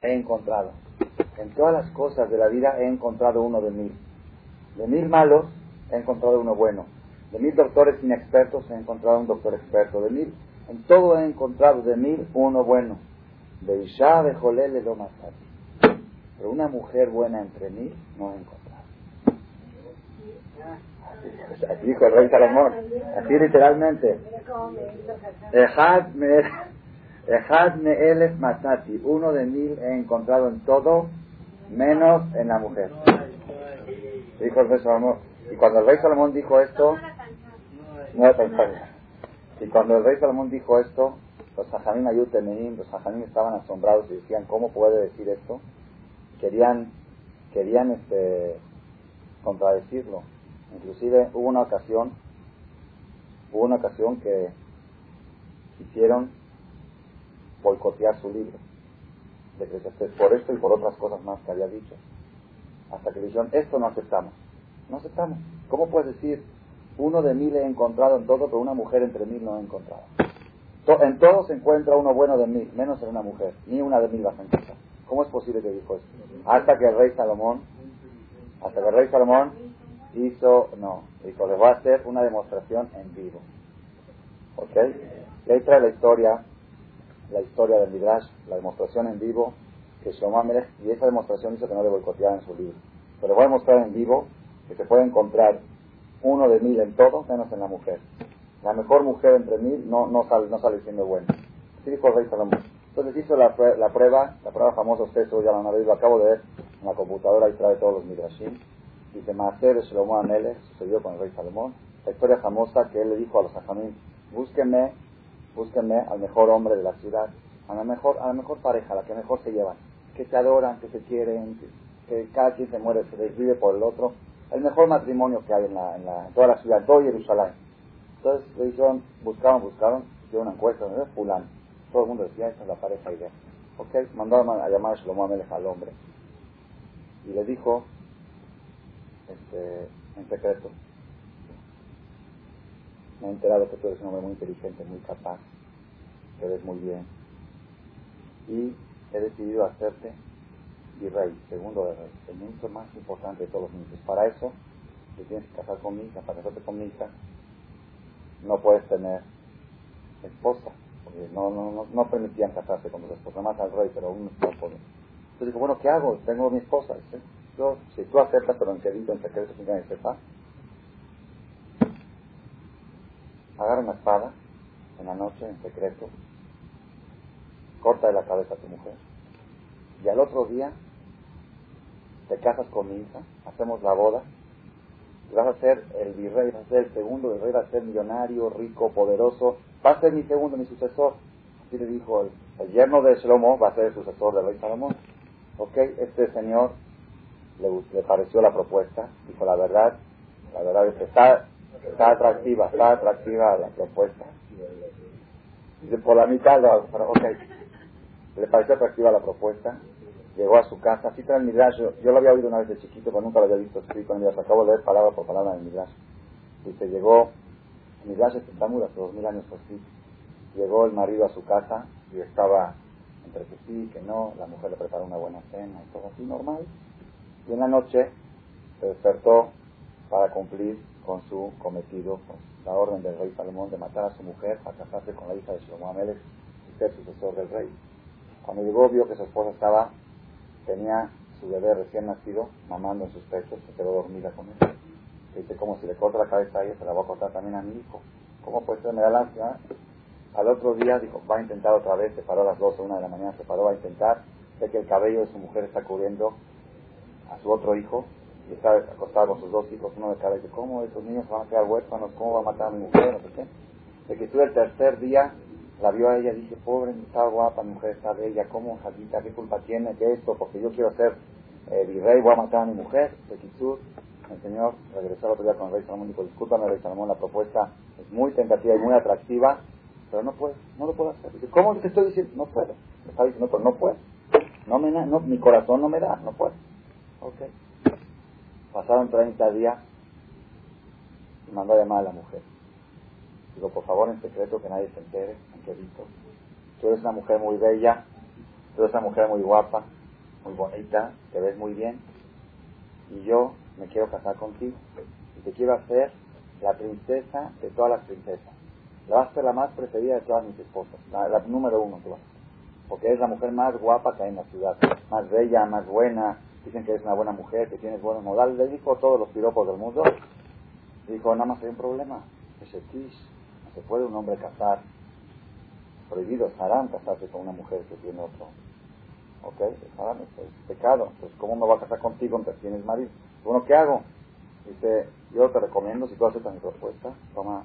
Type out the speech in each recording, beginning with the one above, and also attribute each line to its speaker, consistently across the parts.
Speaker 1: he encontrado. En todas las cosas de la vida he encontrado uno de mil. De mil malos he encontrado uno bueno. De mil doctores inexpertos he encontrado un doctor experto. De mil, en todo he encontrado de mil uno bueno. De Isha de Jolele lo Pero una mujer buena entre mil no he encontrado. Así dijo el rey Salomón. Así literalmente. Ejad me matati. Uno de mil he encontrado en todo, menos en la mujer. Dijo el rey Salomón. Y cuando el rey Salomón dijo esto, no Y cuando el rey Salomón dijo esto, los Sajamín Ayutemeim, los Sajamín estaban asombrados y decían, ¿cómo puede decir esto? Querían, querían este, contradecirlo. Inclusive hubo una ocasión, hubo una ocasión que hicieron boicotear su libro, de por esto y por otras cosas más que había dicho. Hasta que dijeron, esto no aceptamos. No aceptamos. ¿Cómo puedes decir, uno de mil he encontrado en todo, pero una mujer entre mil no he encontrado? En todo se encuentra uno bueno de mil, menos en una mujer. Ni una de mil vas a encontrar. ¿Cómo es posible que dijo esto? Hasta que el rey Salomón, hasta que el rey Salomón hizo, no, dijo, les voy a hacer una demostración en vivo. ¿Ok? Y ahí trae la historia la historia del Midrash, la demostración en vivo que Shlomo Amelech, y esa demostración hizo que no le boicoteara en su libro. Pero voy a mostrar en vivo que se puede encontrar uno de mil en todo, menos en la mujer. La mejor mujer entre mil no, no, sale, no sale siendo buena. Así dijo el rey Salomón. Entonces hizo la, la prueba, la prueba famosa, ustedes ya la han lo acabo de ver en la computadora y trae todos los Midrashim. Dice, Maaser de Shlomo Amelech sucedió con el rey Salomón. La historia famosa que él le dijo a los ajamín, búsquenme búsquenme al mejor hombre de la ciudad, a la mejor, a la mejor pareja, la que mejor se llevan, que se adoran, que se quieren, que, cada quien se muere, se desvive por el otro, el mejor matrimonio que hay en, la, en, toda la ciudad, en todo Jerusalén. Entonces le dijeron, buscaron, buscaron, hicieron una encuesta, ¿no? fulano. Todo el mundo decía, esa es la pareja idea. Ok, mandaron a llamar a Shlomo Amelech al hombre. Y le dijo, este, en secreto, me he enterado que tú eres un hombre muy inteligente, muy capaz, que ves muy bien. Y he decidido hacerte virrey, segundo de rey, el ministro más importante de todos los ministros. Para eso, te tienes que casar con mi hija, para casarte con mi hija, no puedes tener esposa, porque no, no, no, permitían casarse con los esposas, más al rey, pero aún no podía. Entonces dijo, bueno, ¿qué hago? Tengo mi esposa. Yo, si tú aceptas, pero en querido, en secreto, sin que nadie sepa, agarra una espada en la noche, en secreto, corta de la cabeza a tu mujer. Y al otro día te casas con mi hija, hacemos la boda, y vas a ser el virrey, vas a ser el segundo, el rey va a ser millonario, rico, poderoso, va a ser mi segundo, mi sucesor. Así le dijo el, yerno de Shlomo, va a ser el sucesor del rey Salomón. Ok, este señor le, le pareció la propuesta, dijo la verdad, la verdad es que está Está atractiva, está atractiva la propuesta. por la mitad, ok. Le pareció atractiva la propuesta. Llegó a su casa. Así trae el Midrash. Yo, lo había oído una vez de chiquito, pero nunca lo había visto escrito en Midrash. Acabo de leer palabra por palabra en Midrash. Dice, llegó, Midrash está muy hace dos mil años por sí. Llegó el marido a su casa y estaba entre que sí, que no. La mujer le preparó una buena cena y todo así normal. Y en la noche se despertó para cumplir con su cometido, con la orden del rey Salomón de matar a su mujer para casarse con la hija de Shlomo Amelech y ser sucesor del rey. Cuando llegó vio que su esposa estaba, tenía su bebé recién nacido mamando en sus pechos, se quedó dormida con él. Dice, como si le corta la cabeza a ella, se la va a cortar también a mi hijo. ¿Cómo puede ser? Me da lástima. Al otro día dijo, va a intentar otra vez, se paró a las 12, una de la mañana, se paró a intentar, ve que el cabello de su mujer está cubriendo a su otro hijo, y está acostado con sus dos hijos, uno de cada vez. ¿Cómo esos niños van a quedar huérfanos? ¿Cómo va a matar a mi mujer? No. De que tú el tercer día la vio a ella y dije, pobre, está guapa, mi mujer está bella, ¿cómo, Jadita, qué culpa tiene que esto? Porque yo quiero ser eh, virrey, voy a matar a mi mujer. De Kisur, el Señor regresó el otro día con el rey Salomón y dijo, discúlpame, rey Salomón, la propuesta es muy tentativa y muy atractiva, pero no puedo, no lo puedo hacer. Dice, ¿cómo te estoy diciendo? No puedo. Me está diciendo, pero no puedo. No me, no, mi corazón no me da, no puedo. Okay. Pasaron 30 días y mandó a llamar a la mujer. Digo, por favor, en secreto, que nadie se entere, en querido. Tú eres una mujer muy bella, tú eres una mujer muy guapa, muy bonita, te ves muy bien, y yo me quiero casar contigo, y te quiero hacer la princesa de todas las princesas. La vas a ser la más preferida de todas mis esposas, la, número uno tú vas porque es la mujer más guapa que hay en la ciudad, más bella, más buena, dicen que es una buena mujer, que tienes buenos modales, le dijo todos los piropos del mundo, dijo, nada más hay un problema, ese tis, no se puede un hombre casar, prohibido, es haram casarse con una mujer que tiene otro, ok, es haram, es, pecado, pues ¿cómo me voy a casar contigo aunque tienes marido? Bueno, ¿qué hago? Dice, yo te recomiendo, si tú aceptas mi propuesta, toma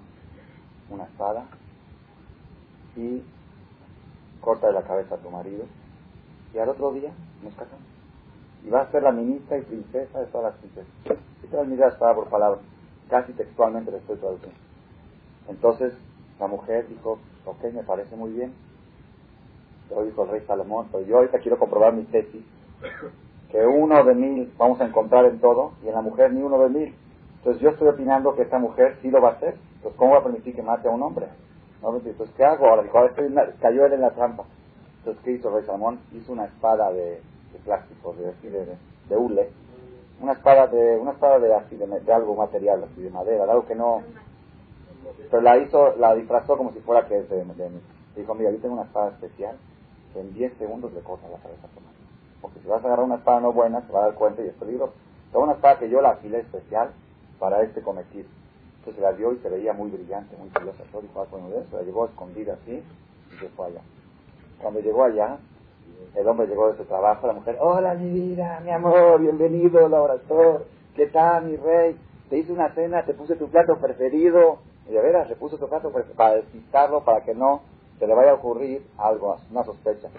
Speaker 1: una espada y corta de la cabeza a tu marido y al otro día nos casamos. Y va a ser la ministra y princesa de todas las princesas. Y transmitida palabra por palabra, casi textualmente le estoy traduciendo. Entonces la mujer dijo, ok, me parece muy bien. Yo dijo el rey Salomón, pero yo ahorita quiero comprobar mi tesis, que uno de mil vamos a encontrar en todo y en la mujer ni uno de mil. Entonces yo estoy opinando que esta mujer sí lo va a hacer. Entonces, ¿cómo va a permitir que mate a un hombre? No, entonces, ¿qué hago? Ahora dijo, cayó él en la trampa. Entonces, ¿qué hizo Rey Salomón? Hizo una espada de, plástico, de, de, de, hule. Una espada de, una espada de así, de, algo material, así de madera, de algo que no... Pero la hizo, la disfrazó como si fuera que es de, Dijo, mira, yo tengo una espada especial que en 10 segundos le corta la cabeza a tu Porque si vas a agarrar una espada no buena, se va a dar cuenta y es peligroso. Tengo una espada que yo la afilé especial para este cometido. Entonces la vio y se veía muy brillante, muy filosa. Dijo, ah, bueno, se la llevó escondida así y se fue allá. Cuando llegó allá, el hombre llegó de su trabajo, la mujer, hola mi vida, mi amor, bienvenido, laborator, ¿qué tal mi rey? Te hice una cena, te puse tu plato preferido. Y de veras, le puso su plato para despistarlo, para que no se le vaya a ocurrir algo, una sospecha.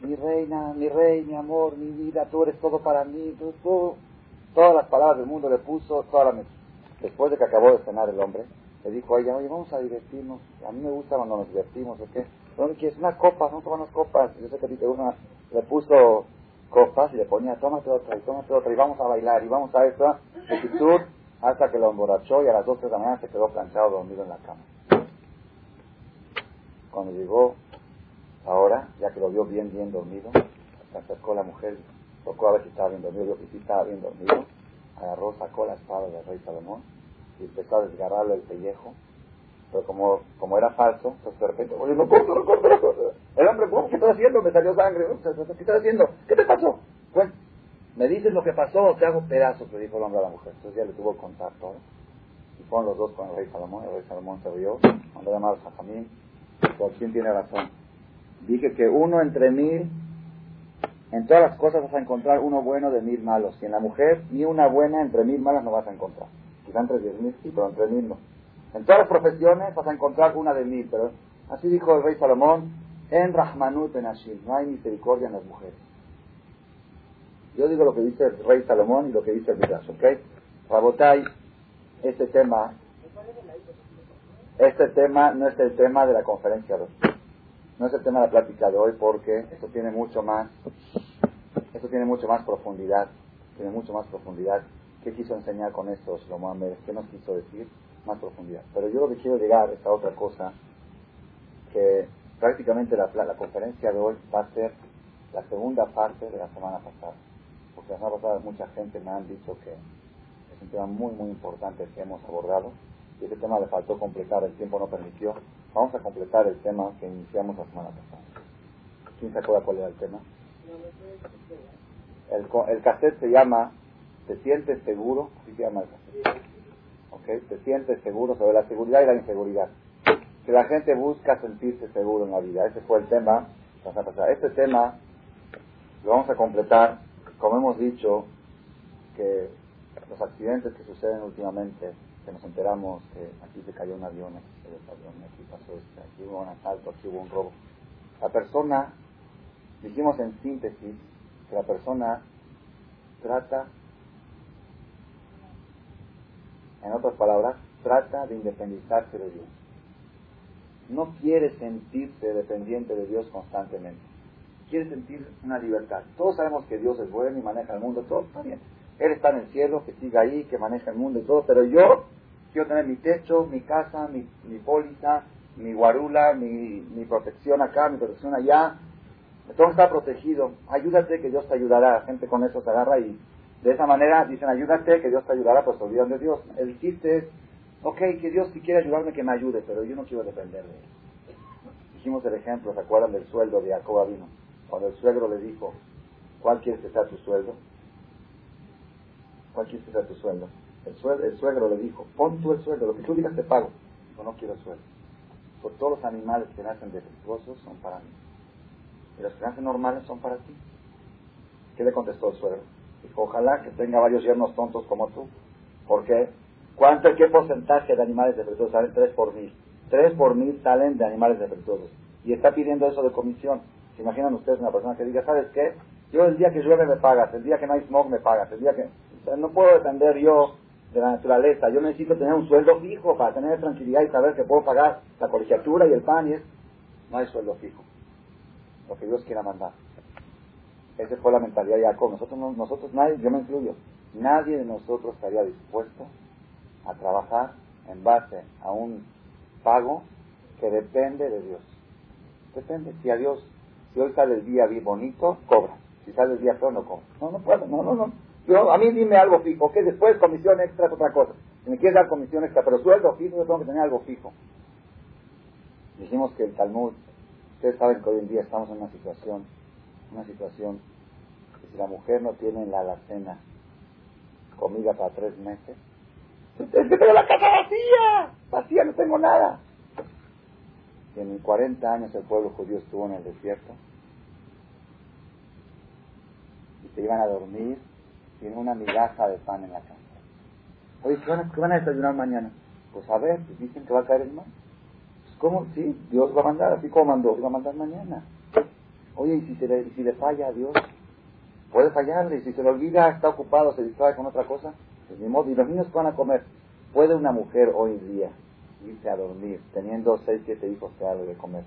Speaker 1: Mi reina, mi rey, mi amor, mi vida, tú eres todo para mí, tú, todas las palabras del mundo le puso, toda Después de que acabó de cenar el hombre, le dijo a ella, oye, vamos a divertirnos. A mí me gusta cuando nos divertimos, ¿o qué? ¿Dónde quieres? Una copa, vamos a tomar unas copas. Yo sé que a ti. Le puso copas y le ponía, tómate otra y tómate otra y vamos a bailar y vamos a esta actitud hasta que lo emborrachó y a las 12 de la mañana se quedó planchado dormido en la cama. Cuando llegó ahora, ya que lo vio bien, bien dormido, se acercó la mujer, tocó a ver si estaba bien dormido, vio que sí estaba bien dormido, agarró, sacó la espada del rey Salomón y empezó a desgarrarle el pellejo. Pero como, como era falso, pues de repente, oye, no corto, no corto, no corto. El hombre, ¿qué estás haciendo? Me salió sangre. ¿Qué estás haciendo? ¿Qué te pasó? Bueno, me dices lo que pasó te hago pedazos, le dijo el hombre a la mujer. Entonces ya le tuvo contacto. ¿eh? Y fueron los dos con el rey Salomón. El rey Salomón se rió, mandó llamar a Jajamín. ¿Por quién tiene razón? Dije que uno entre mil en todas las cosas vas a encontrar uno bueno de mil malos. Y en la mujer, ni una buena entre mil malas no vas a encontrar. Quizá entre diez mil sí, pero entre mil no. En todas las profesiones vas a encontrar una de mil, pero así dijo el rey Salomón, en Rahmanut en Ashim, no hay misericordia en las mujeres. Yo digo lo que dice el rey Salomón y lo que dice el Midrash, ¿ok? Rabotai, este tema, este tema no es el tema de la conferencia de hoy. No es el tema de la plática de hoy porque esto tiene mucho más, esto tiene mucho más profundidad, tiene mucho más profundidad. ¿Qué quiso enseñar con esto Shlomo? ¿Qué nos quiso decir? Más profundidad. Pero yo lo que quiero llegar es a otra cosa, que prácticamente la, la conferencia de hoy va a ser la segunda parte de la semana pasada. Porque la semana pasada mucha gente me han dicho que es un tema muy, muy importante que hemos abordado y ese tema le faltó completar, el tiempo no permitió. Vamos a completar el tema que iniciamos la semana pasada. ¿Quién se acuerda cuál era el tema? El, el cassette se llama ¿Te sientes seguro? Así se llama el cassette. ¿Okay? ¿Te sientes seguro sobre la seguridad y la inseguridad? Que la gente busca sentirse seguro en la vida. Ese fue el tema. Este tema lo vamos a completar, como hemos dicho, que los accidentes que suceden últimamente que nos enteramos que aquí se cayó un avión, aquí pasó esto, aquí hubo un asalto, aquí hubo un robo. La persona, dijimos en síntesis, que la persona trata, en otras palabras, trata de independizarse de Dios. No quiere sentirse dependiente de Dios constantemente. Quiere sentir una libertad. Todos sabemos que Dios es bueno y maneja el mundo, todo está bien. Él está en el cielo, que siga ahí, que maneja el mundo y todo, pero yo quiero tener mi techo, mi casa, mi, mi póliza, mi guarula, mi, mi protección acá, mi protección allá. Que estar protegido. Ayúdate que Dios te ayudará. Gente con eso se agarra y de esa manera dicen ayúdate que Dios te ayudará, pues olvidan de Dios. El chiste es, ok, que Dios si quiere ayudarme que me ayude, pero yo no quiero depender de él. Dijimos el ejemplo, ¿se acuerdan del sueldo de Jacob vino? Cuando el suegro le dijo, ¿cuál quieres que sea tu sueldo? ¿Cuál quieres que sea tu sueldo? El, suegro, el suegro le dijo, pon tú el sueldo, lo que tú digas te pago. Yo no quiero sueldo. Por todos los animales que nacen defectuosos son para mí. Y los que nacen normales son para ti. ¿Qué le contestó el suegro? Ojalá que tenga varios yernos tontos como tú. ¿Por qué? ¿Cuánto, qué porcentaje de animales defectuosos salen? Tres por mil. Tres por mil salen de animales defectuosos. Y está pidiendo eso de comisión. ¿Se imaginan ustedes una persona que diga, ¿sabes qué? Yo el día que llueve me pagas, el día que no hay smog me pagas, el día que... no puedo depender yo de la naturaleza. Yo necesito tener un sueldo fijo para tener tranquilidad y saber que puedo pagar la colegiatura y el pan y es... No hay sueldo fijo. Lo que Dios quiera mandar. Esa fue la mentalidad de Jacob. Nosotros, nosotros nadie, yo me incluyo, nadie de nosotros estaría dispuesto a trabajar en base a un pago que depende de Dios. Depende. Si a Dios, si hoy sale el día bonito, cobra. Si sale el día feo, no cobra. No, no puedo, no, no, no. Yo, a mí dime algo fijo, que después comisión extra es otra cosa. Si me quieres dar comisión extra, pero sueldo fijo, yo tengo que tener algo fijo. Dijimos que el Talmud, ustedes saben que hoy en día estamos en una situación, una situación que si la mujer no tiene en la alacena comida para tres meses, es que tengo la casa vacía, vacía, no tengo nada. Y en 40 años el pueblo judío estuvo en el desierto y se iban a dormir tiene una migaja de pan en la casa. Oye, ¿qué van, a, desayunar mañana? Pues a ver, pues dicen que va a caer el mar. Pues ¿cómo? Sí, Dios va a mandar, así como mandó, va a mandar mañana. Oye, ¿y si, se le, si le falla a Dios? Puede fallarle, y si se le olvida, está ocupado, se distrae con otra cosa, pues ni modo. ¿Y los niños van a comer? ¿Puede una mujer hoy día irse a dormir teniendo seis, siete hijos que darle de comer,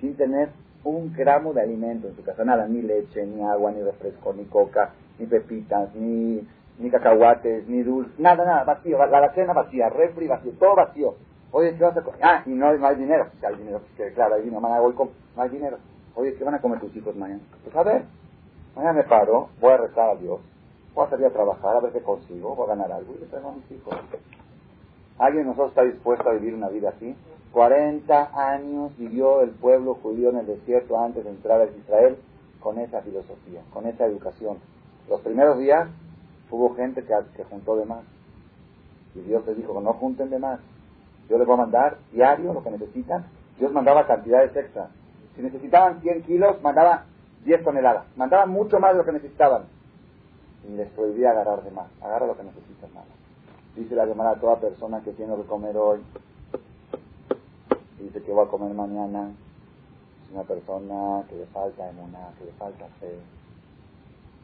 Speaker 1: sin tener un gramo de alimento en su casa, nada, ni leche, ni agua, ni refresco, ni coca, ni pepitas, ni, ni cacahuates, ni dulce, nada, nada, vacío, la, la cena vacía, refri vacío, todo vacío. Oye, ¿qué vas a comer? Ah, y no, no hay dinero, si hay dinero, pues, claro, hay dinero, mañana voy con, no hay dinero. Oye, ¿qué van a comer tus hijos mañana? Pues a ver, mañana me paro, voy a rezar a Dios, voy a salir a trabajar, a ver qué consigo, voy a ganar algo y le traigo a mis hijos. ¿Alguien de nosotros está dispuesto a vivir una vida así? 40 años vivió el pueblo judío en el desierto antes de entrar a Israel con esa filosofía, con esa educación. Los primeros días hubo gente que, que juntó de más. Y Dios les dijo no junten de más. Yo les voy a mandar diario lo que necesitan. Dios mandaba cantidades extras. Si necesitaban 100 kilos, mandaba 10 toneladas. Mandaba mucho más de lo que necesitaban. Y les prohibía agarrar de más. Agarra lo que necesitas nada. Dice la llamada a toda persona que tiene que comer hoy. Dice que va a comer mañana. Es una persona que le falta una, que le falta fe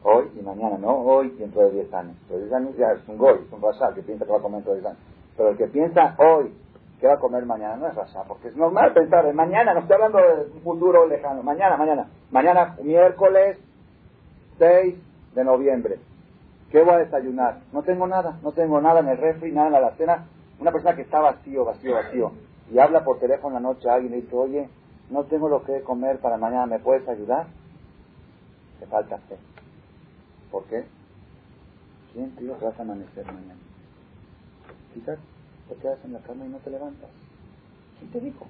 Speaker 1: Hoy y mañana, no hoy y dentro de 10 años. Pero 10 años ya es un gol, es un rasha que piensa que va a comer dentro de 10 años. Pero el que piensa hoy que va a comer mañana no es rasha, porque es normal pensar en mañana, no estoy hablando de un futuro lejano, mañana, mañana, mañana, miércoles 6 de noviembre. ¿Qué voy a desayunar? No tengo nada, no tengo nada en el refri, nada en la cena. Una persona que está vacío, vacío, vacío, y habla por teléfono la noche a alguien y dice, oye, no tengo lo que comer para mañana, ¿me puedes ayudar? Te falta fe. ¿Por qué? ¿Quién te vas a amanecer mañana? Quizás te quedas en la cama y no te levantas. ¿Quién te dijo?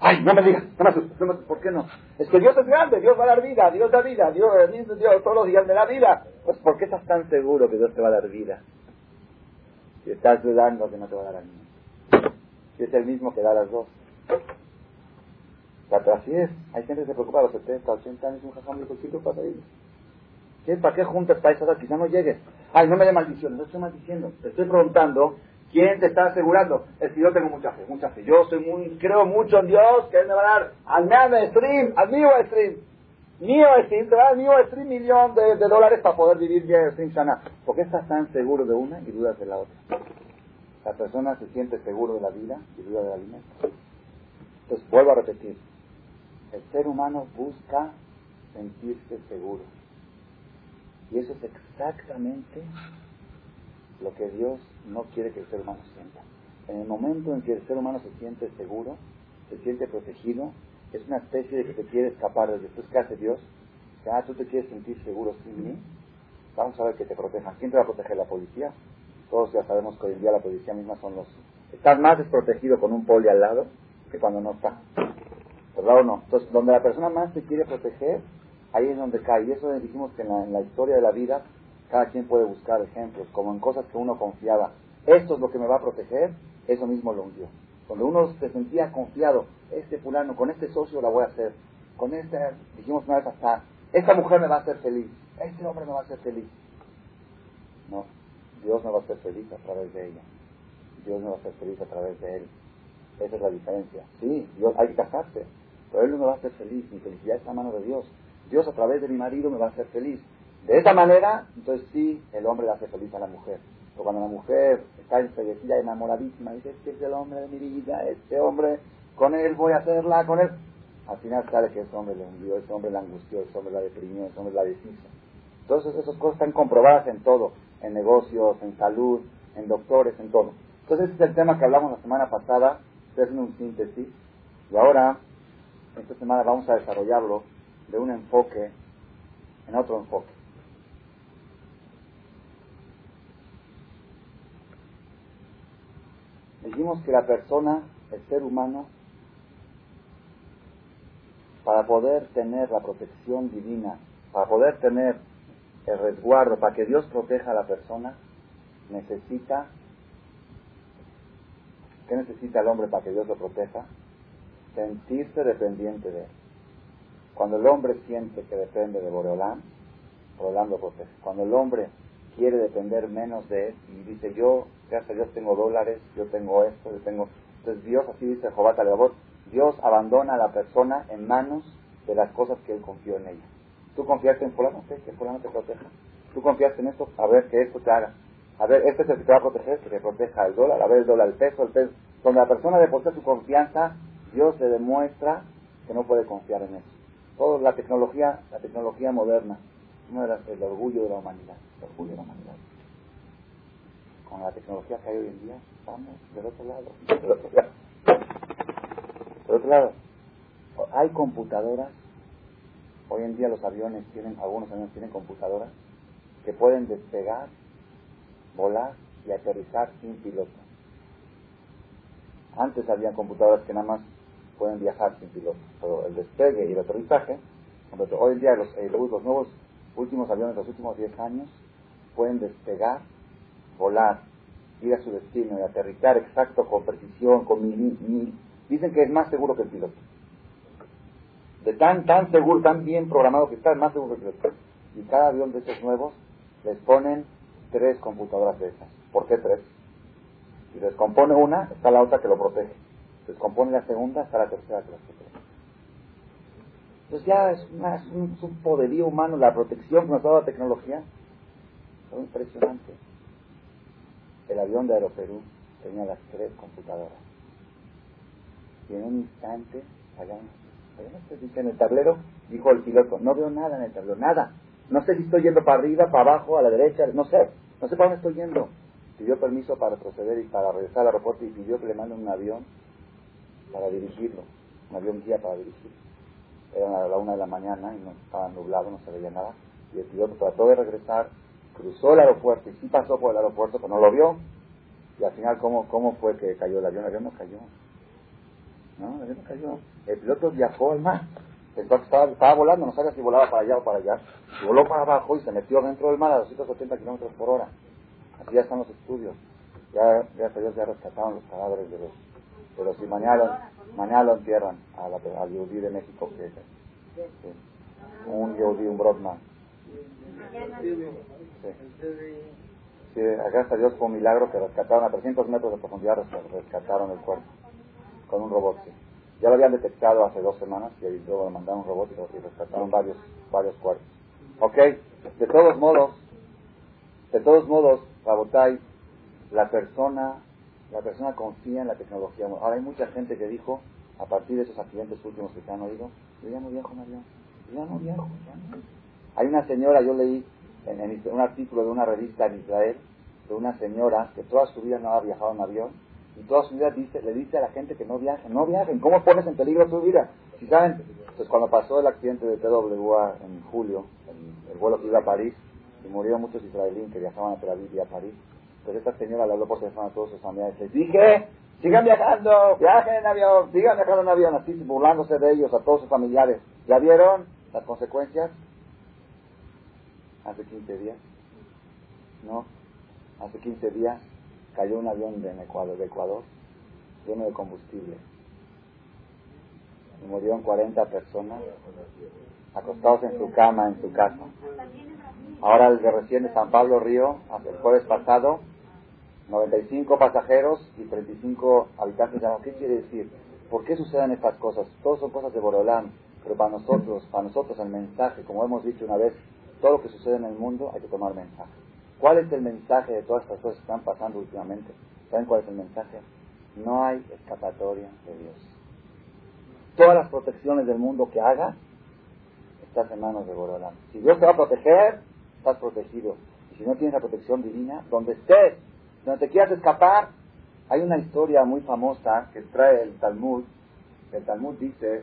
Speaker 1: Ay, no me digas, no me asustes, ¿por qué no? Es que Dios es grande, Dios va a dar vida, Dios da vida, Dios, Dios todos los días me da vida. Pues ¿por qué estás tan seguro que Dios te va a dar vida? Si estás dudando que no te va a dar a niño. Si es el mismo que da las dos. Pero así es, hay gente que se preocupa a los 70, 80 años, un jajam dijo, ¿qué pasa ahí? ¿Para qué juntas para esas Quizá no llegues. Ay, no me dé maldición, no estoy maldiciendo. Te estoy preguntando, ¿quién te está asegurando? Es que yo tengo mucha fe, mucha fe. Yo soy muy, creo mucho en Dios, que Él me va a dar al name stream, al mío stream. Mío stream, te va a dar mío stream millón de, dólares para poder vivir bien stream sana. ¿Por qué estás tan seguro de una y dudas de la otra? La persona se siente seguro de la vida y duda del alimento. Entonces, vuelvo a repetir. El ser humano busca sentirse seguro. Y eso es exactamente lo que Dios no quiere que el ser humano sienta. En el momento en que el ser humano se siente seguro, se siente protegido, es una especie de que te quiere escapar de Dios. ¿qué hace Dios? Ah, tú te quieres sentir seguro sin mí. Vamos a ver que te protejan. ¿Quién te va a proteger? ¿La policía? Todos ya sabemos que hoy en día la policía misma son los... Estás más desprotegido con un poli al lado que cuando no está. ¿Verdad o no? Entonces, donde la persona más te quiere proteger, ahí es donde cae. Y eso dijimos que en la, historia de la vida, cada quien puede buscar ejemplos, como en cosas que uno confiaba. Esto es lo que me va a proteger, eso mismo lo hundió. Donde uno se sentía confiado, este fulano, con este socio la voy a hacer, con este, dijimos una vez hasta, esta mujer me va a hacer feliz, este hombre me va a hacer feliz. No, Dios no va a ser feliz a través de ella. Dios no va a ser feliz a través de él. Esa es la diferencia. Sí, Dios, hay que casarse, pero él no me va a hacer feliz. Mi felicidad está en mano de Dios. Dios a través de mi marido me va a hacer feliz. De esa manera, entonces sí, el hombre le hace feliz a la mujer. Pero cuando la mujer está enseguecida, enamoradísima, dice, este es el hombre de mi vida, este hombre, con él voy a hacerla, con él. Al final sale que ese hombre le hundió, ese hombre la angustió, ese hombre la deprimió, ese hombre la deshizo. Entonces esas cosas están comprobadas en todo, en negocios, en salud, en doctores, en todo. Entonces ese es el tema que hablamos la semana pasada, estoy haciendo un síntesis, y ahora, esta semana vamos a desarrollarlo de un enfoque en otro enfoque. Dijimos que la persona, el ser humano, para poder tener la protección divina, para poder tener el resguardo, para que Dios proteja a la persona, necesita, ¿qué necesita el hombre para que Dios lo proteja? Sentirse dependiente de él. Cuando el hombre siente que depende de Boreolán, Boreolán lo protege. Cuando el hombre quiere depender menos de él y dice yo, gracias a Dios tengo dólares, yo tengo esto, yo tengo... Entonces Dios, así dice Jehová Talebot, Dios abandona a la persona en manos de las cosas que él confió en ella. Tú confiaste en fulano, que fulano te proteja. Tú confiaste en esto, a ver que esto te haga. A ver, este es el que te va a proteger, que te proteja el dólar, a ver el dólar, el peso, el peso. Donde la persona deposita su confianza, Dios le demuestra que no puede confiar en eso. Todo la tecnología, la tecnología moderna, no era el orgullo de la humanidad, el orgullo de la humanidad. Con la tecnología que hay hoy en día, estamos del otro lado, del otro lado. Del otro lado, hay computadoras Hoy en día los aviones tienen, algunos aviones tienen computadoras que pueden despegar, volar y aterrizar sin piloto. Antes había computadoras que nada más pueden viajar sin piloto, pero el despegue y el aterrizaje, hoy en día los, eh, los nuevos últimos aviones, los últimos 10 años, pueden despegar, volar, ir a su destino y aterrizar exacto, con precisión, con mil. Dicen que es más seguro que el piloto de tan, tan seguro, tan bien programado que está, más seguro que el Y cada avión de esos nuevos les ponen tres computadoras de esas. ¿Por qué tres? Si les compone una, está la otra que lo protege. Si descompone la segunda, está la tercera que lo protege. Entonces ya es, un, poderío humano, la protección que nos dado la tecnología. Es impresionante. El avión de Aeroperú tenía las tres computadoras. Y en un instante, allá en el tablero, dijo el piloto, no veo nada en el tablero, nada. No sé si estoy yendo para arriba, para abajo, a la derecha, no sé. No sé para dónde estoy yendo. Pidió permiso para proceder y para regresar al aeropuerto y pidió que le manden un avión para dirigirlo. Un avión guía para dirigirlo. Era la una de la mañana y no estaba nublado, no se veía nada. Y el piloto trató de regresar, cruzó el aeropuerto y sí pasó por el aeropuerto, pero no lo vio. Y al final, ¿cómo, cómo fue que cayó el avión? El avión no cayó. No, el avión no cayó. El piloto viajó al mar. estaba, volando, no sabía si volaba para allá o para allá. voló para abajo y se metió dentro del mar a 280 kilómetros por hora. Así ya están los estudios. Ya, ya, ya rescataron los cadáveres de los. Pero si mañana, mañana lo entierran a la, al Yehudi de México, que es un Yehudi, un Brodman. Sí. gracias a Dios fue un milagro que rescataron a 300 metros de profundidad, rescataron el cuerpo con un robot. Ya lo habían detectado hace dos semanas y luego le mandaron un robot y rescataron varios, varios cuerpos. Ok, de todos modos, de todos modos, Rabotai, la persona, la persona confía en la tecnología. Ahora hay mucha gente que dijo, a partir de esos accidentes últimos que se han oído, yo ya no viajo avión, yo ya no viajo, Hay una señora, yo leí en, un artículo de una revista en Israel, de una señora que toda su vida no ha viajado en avión y toda su vida dice, le dice a la gente que no viajen, no viajen, ¿cómo pones en peligro tu vida? Si saben, pues cuando pasó el accidente de TWA en julio, el, vuelo que iba a París, y murieron muchos israelíes que viajaban a Tel Aviv y a París, pues esta señora le habló por teléfono a todos sus familiares. Les dije, sigan viajando, viajen en avión, sigan viajando en avión, así burlándose de ellos, a todos sus familiares. ¿Ya vieron las consecuencias? Hace 15 días. ¿No? Hace 15 días cayó un avión de Ecuador, lleno de combustible. Y murieron 40 personas acostados en su cama, en su casa. Ahora el de recién de San Pablo Río, el jueves pasado, 95 pasajeros y 35 habitantes. ¿Qué quiere decir? ¿Por qué suceden estas cosas? Todas son cosas de Borolán, pero para nosotros, para nosotros el mensaje, como hemos dicho una vez, todo lo que sucede en el mundo hay que tomar mensaje. ¿Cuál es el mensaje de todas estas cosas que están pasando últimamente? ¿Saben cuál es el mensaje? No hay escapatoria de Dios. Todas las protecciones del mundo que hagas, estás en manos de Borolán. Si Dios te va a proteger, estás protegido. Y si no tienes la protección divina, donde estés, donde te quieras escapar, hay una historia muy famosa que trae el Talmud. El Talmud dice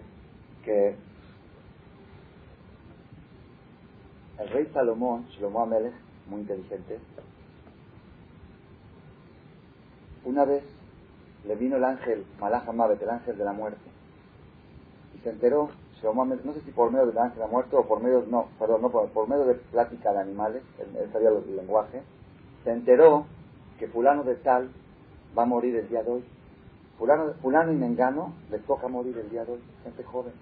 Speaker 1: que el rey Salomón, Shlomo Amelech, muy inteligente, una vez le vino el ángel, Malach Amavet, el ángel de la muerte, y se enteró, no sé si por medio del ángel de la muerte o por medio, no, perdón, no, por, medio de plática de animales, él, sabía el lenguaje, se enteró que fulano de tal va a morir el día de hoy. Fulano, fulano y Mengano les toca morir el día de hoy, gente joven.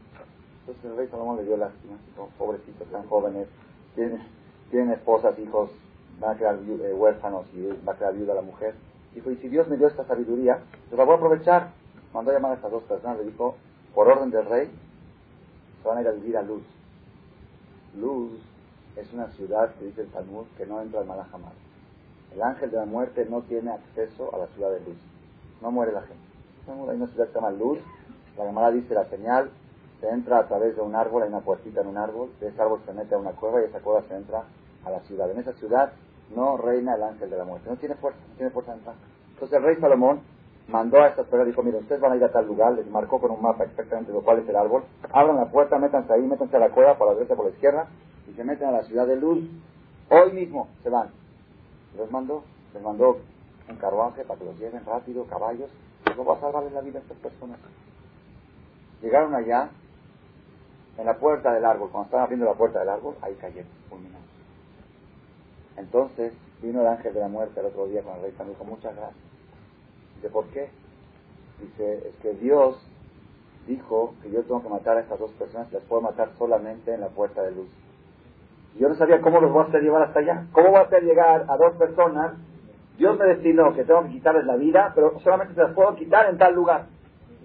Speaker 1: Entonces el rey Salomón le dio lástima, pobrecitos, tan jóvenes, tienen, esposas, hijos, van a quedar eh, huérfanos y va a quedar viuda la mujer. Dijo, y si Dios me dio esta sabiduría, pues la voy a aprovechar. Mandó a llamar a estas dos personas, le dijo, por orden del rey, se van a ir a vivir a Luz. Luz es una ciudad, que dice el Talmud, que no entra al Malajamar. El ángel de la muerte no tiene acceso a la ciudad de Luz. No muere la gente. Hay una ciudad que se llama Luz. La llamada dice la señal, se entra a través de un árbol, hay una puertita en un árbol, de ese árbol se mete a una cueva y esa cueva se entra a la ciudad. En esa ciudad no reina el ángel de la muerte, no tiene fuerza, no tiene fuerza de entrar. Entonces el rey Salomón mandó a estas personas, dijo, miren, ustedes van a ir a tal lugar, les marcó con un mapa exactamente lo cual es el árbol, abran la puerta, métanse ahí, métanse a la cueva por la derecha, por la izquierda, y se meten a la ciudad de Luz. Hoy mismo se van. Les mandó, les mandó un carruaje para que los lleven rápido, caballos, no va a salvarles la vida a estas personas. Llegaron allá, en la puerta del árbol, cuando estaban abriendo la puerta del árbol, ahí cayeron, fulminados. Entonces vino el ángel de la muerte el otro día con el rey y dijo, muchas gracias. Dice, ¿por qué? Dice, es que Dios dijo que yo tengo que matar a estas dos personas, las puedo matar solamente en la puerta de luz. Y yo no sabía cómo los voy a hacer llevar hasta allá. ¿Cómo voy a hacer llegar a dos personas? Dios me destinó que tengo que quitarles la vida, pero solamente se las puedo quitar en tal lugar.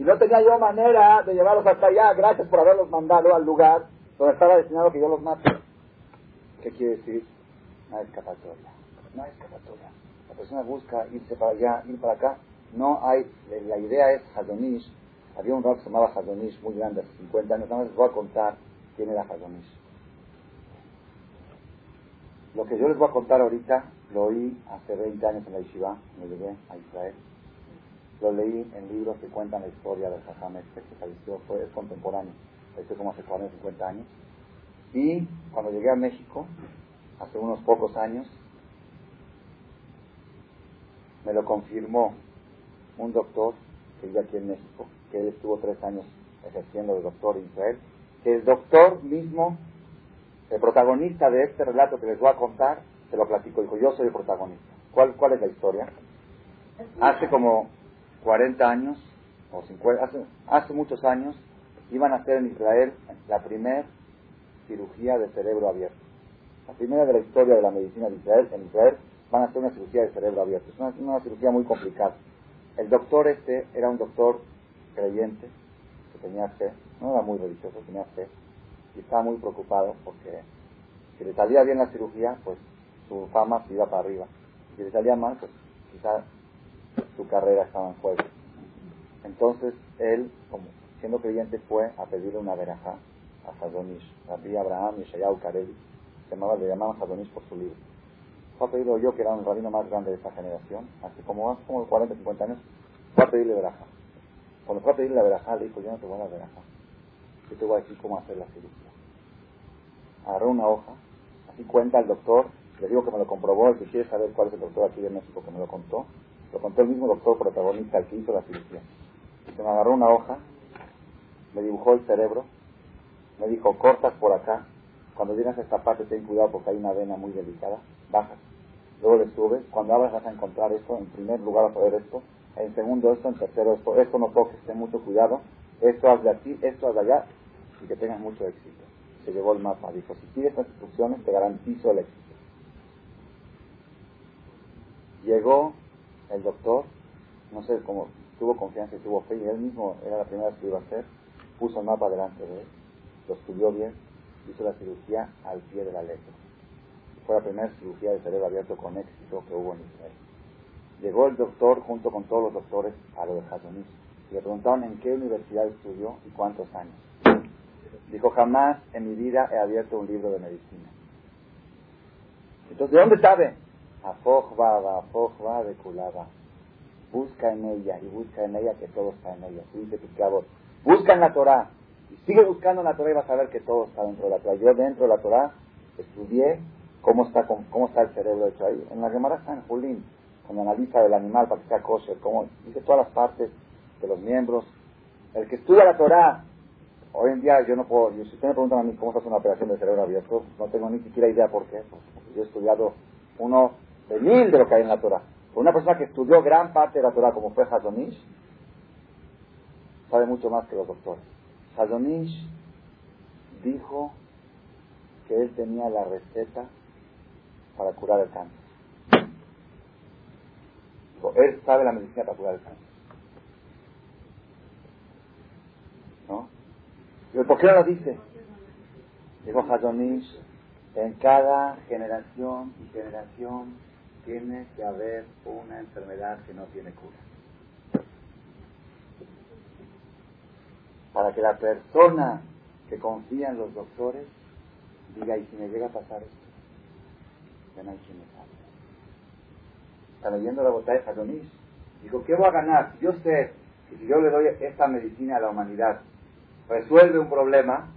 Speaker 1: Y no tenía yo manera de llevarlos hasta allá, gracias por haberlos mandado al lugar donde estaba destinado que yo los mate. ¿Qué quiere decir? Hay escapatoria. No hay escapatoria. La persona busca irse para allá, ir para acá. No hay, la idea es Hadonish. Había un rap que se llamaba Hadonish muy grande, hace 50 años. Nada les voy a contar quién era Hadonish. Lo que yo les voy a contar ahorita lo oí hace 20 años en la Yeshiva, me llegué a Israel. Lo leí en libros que cuentan la historia del Jajam este que falleció, fue, es contemporáneo, falleció como hace 40 50 años. Y cuando llegué a México, hace unos pocos años, me lo confirmó un doctor que vive aquí en México, que él estuvo tres años ejerciendo de doctor en Israel, que el doctor mismo, el protagonista de este relato que les voy a contar, se lo platico, dijo, yo soy el protagonista. ¿Cuál, cuál es la historia? Hace como 40 años, o 50, hace, hace muchos años, iban a hacer en Israel la primera cirugía de cerebro abierto. La primera de la historia de la medicina de Israel, en Israel, van a hacer una cirugía de cerebro abierto. Es una, cirugía muy complicada. El doctor este era un doctor creyente, que tenía fe, no era muy religioso, tenía fe, y estaba muy preocupado porque si le salía bien la cirugía, pues su fama se iba para arriba. Si le salía mal, pues quizás su carrera estaba en juego. Entonces él, como siendo creyente, fue a pedirle una veraja a Hadonish, Rabbi Abraham y Shayahu Kareli, se llamaba, le llamaban Hadonish por su libro. Fue a pedirlo yo, que era un rabino más grande de esta generación, hace como, hace como 40, 50 años, fue a pedirle veraja. Cuando fue a pedirle la veraja, le dijo, yo no te voy a dar veraja. yo te voy a decir cómo hacer la cirugía. Agarró una hoja, así cuenta el doctor, le digo que me lo comprobó, el que quiere saber cuál es el doctor aquí de México que me lo contó, lo contó el mismo doctor protagonista el que hizo la cirugía. Se me agarró una hoja, me dibujó el cerebro, me dijo, cortas por acá, cuando llegas a esta parte ten cuidado porque hay una vena muy delicada, bajas. Luego le subes, cuando abras vas a encontrar esto, en primer lugar a ver esto, en segundo esto, en tercero esto, esto no toques, ten mucho cuidado, esto haz de aquí, esto haz de allá, y que tengas mucho éxito. Se llevó el mapa, dijo, si sigues estas instrucciones te garantizo el éxito. Llegó el doctor, no sé cómo, tuvo confianza y tuvo fe, y él mismo era la primera que iba a hacer, puso el mapa delante de él, lo estudió bien, hizo la cirugía al pie de la letra. Fue la primera cirugía de cerebro abierto con éxito que hubo en Israel. Llegó el doctor junto con todos los doctores a lo de Hazonis y le preguntaron en qué universidad estudió y cuántos años. Dijo, jamás en mi vida he abierto un libro de medicina. Entonces, ¿de dónde sabe? Afojba, afojba de culaba. Busca en ella y busca en ella que todo está en ella. Dice busca en la Torah y sigue buscando en la Torah y vas a ver que todo está dentro de la Torah. Yo dentro de la Torah estudié cómo está, cómo está el cerebro hecho ahí. En la Gemara San Julín, cuando analiza el animal para que sea kosher, como dice todas las partes de los miembros. El que estudia la Torah, hoy en día yo no puedo, si usted me preguntan a mí cómo se hace una operación de cerebro abierto, no tengo ni siquiera idea por qué. Yo he estudiado uno de mil de lo que hay en la Torah. una persona que estudió gran parte de la Torah, como fue Hazonish, sabe mucho más que los doctores. Hazonish dijo que él tenía la receta para curar el cáncer. Él sabe la medicina para curar el cáncer. ¿No? ¿por qué no lo dice? Dijo Hazonish, en cada generación y generación tiene que haber una enfermedad que no tiene cura. Para que la persona que confía en los doctores diga, ¿y si me llega a pasar esto? Ya no hay quien me sabe. Está leyendo la botella de Hadonis. Dijo, ¿qué voy a ganar? Yo sé que si yo le doy esta medicina a la humanidad, resuelve un problema,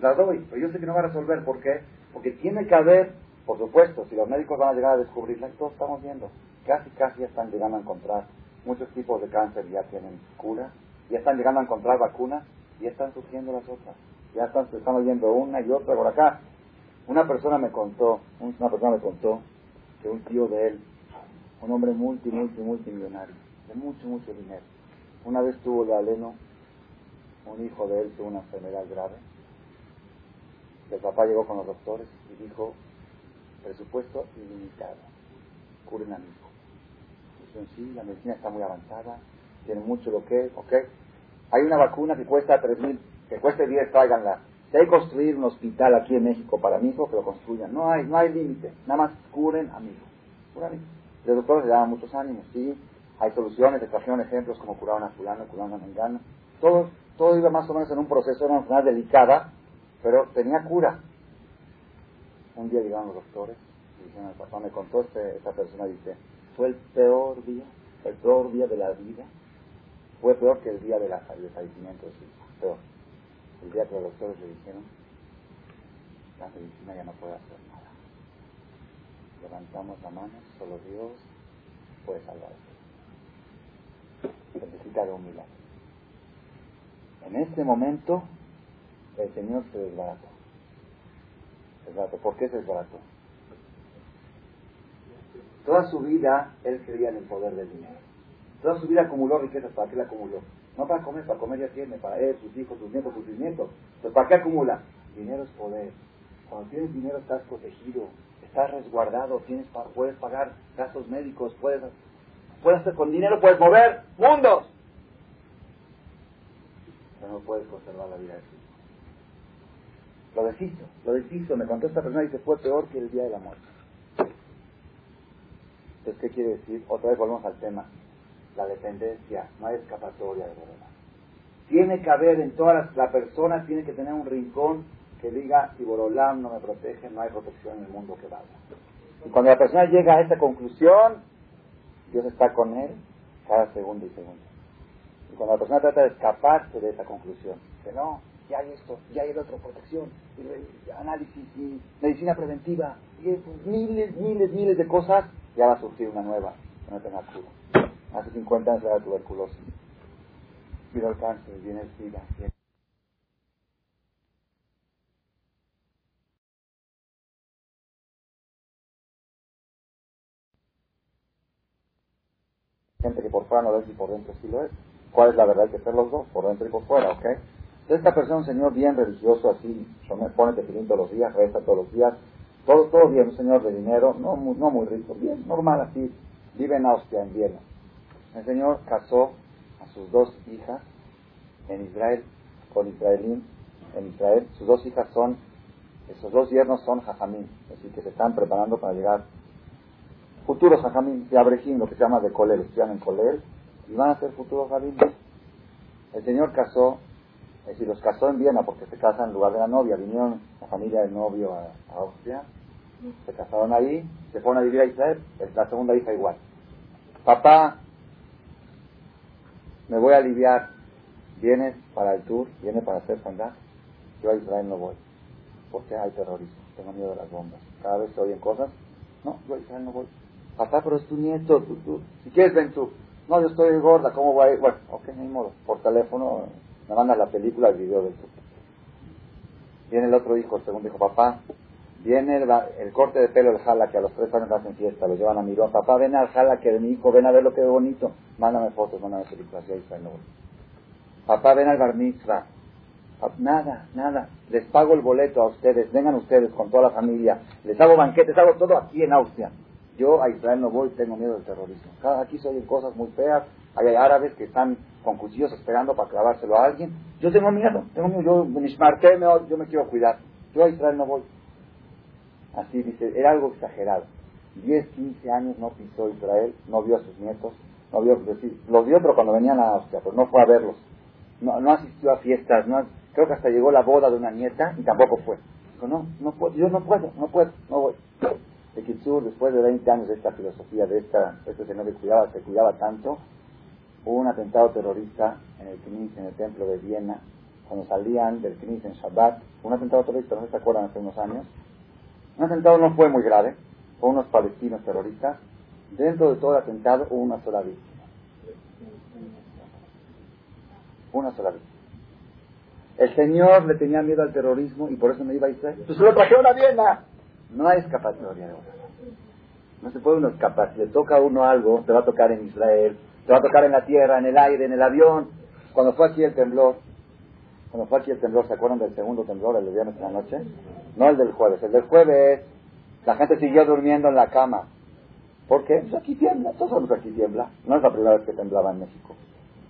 Speaker 1: la doy. Pero yo sé que no va a resolver. ¿Por qué? Porque tiene que haber, por supuesto, si los médicos van a llegar a descubrirla, todos estamos viendo, casi, casi ya están llegando a encontrar, muchos tipos de cáncer ya tienen cura, ya están llegando a encontrar vacunas y están surgiendo las otras. Ya están, se están oyendo una y otra por acá. Una persona me contó, una persona me contó que un tío de él, un hombre multi, multi, multimillonario, de mucho, mucho dinero, una vez tuvo de aleno, un hijo de él tuvo una enfermedad grave, el papá llegó con los doctores y dijo, presupuesto ilimitado, curen a mi hijo. Dicen, sí, la medicina está muy avanzada, tiene mucho lo que, ok. Hay una vacuna que cuesta tres mil, que cueste 10, tráiganla. Si hay que construir un hospital aquí en México para mi hijo, que lo construyan. No hay, no hay límite. Nada más curen a mi hijo. Los doctores le daban muchos ánimos, sí. Hay soluciones, les trajeron ejemplos como curaron a fulano, curaron a mengano. Todo, todo iba más o menos en un proceso, enfermedad delicada, pero tenía cura. Un día llegaron los doctores y dijeron al papá, me contó este, esta persona, dice, fue el peor día, el peor día de la vida, fue peor que el día del fallecimiento de su hijo, peor. El día que los doctores le dijeron, la medicina ya no puede hacer nada. Levantamos la mano, solo Dios puede salvar Se necesita de un milagro. En ese momento el Señor se desbarató. ¿Por qué se desbarató? Toda su vida él creía en el poder del dinero. Toda su vida acumuló riquezas. ¿Para qué la acumuló? No para comer, para comer ya tiene, para él, sus hijos, sus nietos, sus bisnietos. Entonces, ¿para qué acumula? Dinero es poder. Cuando tienes dinero estás protegido, estás resguardado, tienes, puedes pagar gastos médicos, puedes, puedes hacer con dinero, puedes mover mundos. Pero no puedes conservar la vida de tu lo deshizo, lo deshizo. Me contó esta persona y dice, fue peor que el día de la muerte. Entonces, ¿qué quiere decir? Otra vez volvemos al tema. La dependencia, no hay escapatoria de verdad. Tiene que haber en todas las, la persona tiene que tener un rincón que diga, si Borolam no me protege, no hay protección en el mundo que vaya. Y cuando la persona llega a esa conclusión, Dios está con él cada segundo y segundo. Y cuando la persona trata de escaparse de esa conclusión, que no, ya hay esto, ya hay el otro, protección, análisis, y medicina preventiva, miles, miles, miles de cosas, ya va a surgir una nueva, que no tenga. Hace 50 años era tuberculosis. Vino el cáncer, viene el SIDA, gente que por fuera no lo es y por dentro sí lo es. ¿Cuál es la verdad? Hay que ser los dos, por dentro y por fuera, ¿ok? Esta persona, un señor bien religioso, así, me pone tefilín todos los días, reza todos los días, todo, todo bien, un señor de dinero, no, no muy rico, bien, normal así, vive en Austria, en Viena. El señor casó a sus dos hijas en Israel, con israelín, en Israel. Sus dos hijas son, esos dos yernos son jajamín, así que se están preparando para llegar futuros jajamín, de Abrejim, lo que se llama de Colel, estudian en Colel, y van a ser futuros jajamín. El señor casó es decir, los casó en Viena porque se casan en lugar de la novia. Vinieron la familia del novio a, Austria, se casaron ahí, se fueron a vivir a Israel. La segunda hija igual. Papá, me voy a aliviar. ¿Vienes para el tour? ¿Vienes para hacer sandá? Yo a Israel no voy. Porque hay terrorismo. Tengo miedo de las bombas. Cada vez se oyen cosas. No, yo a Israel no voy. Papá, pero es tu nieto. Tú, tú. Si quieres, ven tú. No, yo estoy gorda. ¿Cómo voy a ir? Bueno, ok, ni modo. Por teléfono me mandas la película, el video del Viene el otro hijo, el segundo hijo, papá, viene el, corte de pelo, el jala, que a los tres años hacen fiesta, lo llevan a Mirón, papá, ven al jala que de mi hijo, ven a ver lo que es bonito, mándame fotos, mándame películas, y ahí está el Papá, ven al bar mitzvah. Nada, nada. Les pago el boleto a ustedes, vengan ustedes con toda la familia, les hago banquetes, hago todo aquí en Austria. Yo a Israel no voy, tengo miedo del terrorismo. aquí se oyen cosas muy feas, hay árabes que están con cuchillos esperando para clavárselo a alguien. Yo tengo miedo, tengo miedo, yo, yo me quiero cuidar. Yo a Israel no voy. Así dice, era algo exagerado. 10, 15 años no pisó Israel, no vio a sus nietos, no vio, decir, los vio pero cuando venían a Austria, pero no fue a verlos. No, no asistió a fiestas, no, creo que hasta llegó la boda de una nieta y tampoco fue. Dijo, no, no puedo, yo no puedo, no puedo, no voy. De Kitsur, después de 20 años de esta filosofía, de esta, este señor que cuidaba, que cuidaba tanto, hubo un atentado terrorista en el Knis, en el templo de Viena, cuando salían del Knis en Shabbat, un atentado terrorista, no se acuerdan, hace unos años. Un atentado no fue muy grave, fue unos palestinos terroristas. Dentro de todo el atentado hubo una sola víctima. Una sola víctima. El Señor le tenía miedo al terrorismo y por eso me iba a Israel. Pues lo trajeron a Viena. No hay escapatoria No se puede uno escapar. Si le toca a uno algo, te va a tocar en Israel, te va a tocar en la tierra, en el aire, en el avión. Cuando fue aquí el temblor, cuando fue aquí el temblor, ¿se acuerdan del segundo temblor, el de viernes en la noche? No el del jueves. El del jueves, la gente siguió durmiendo en la cama. ¿Por qué? Pues aquí tiembla, todos sabemos que aquí tiembla. No es la primera vez que temblaba en México.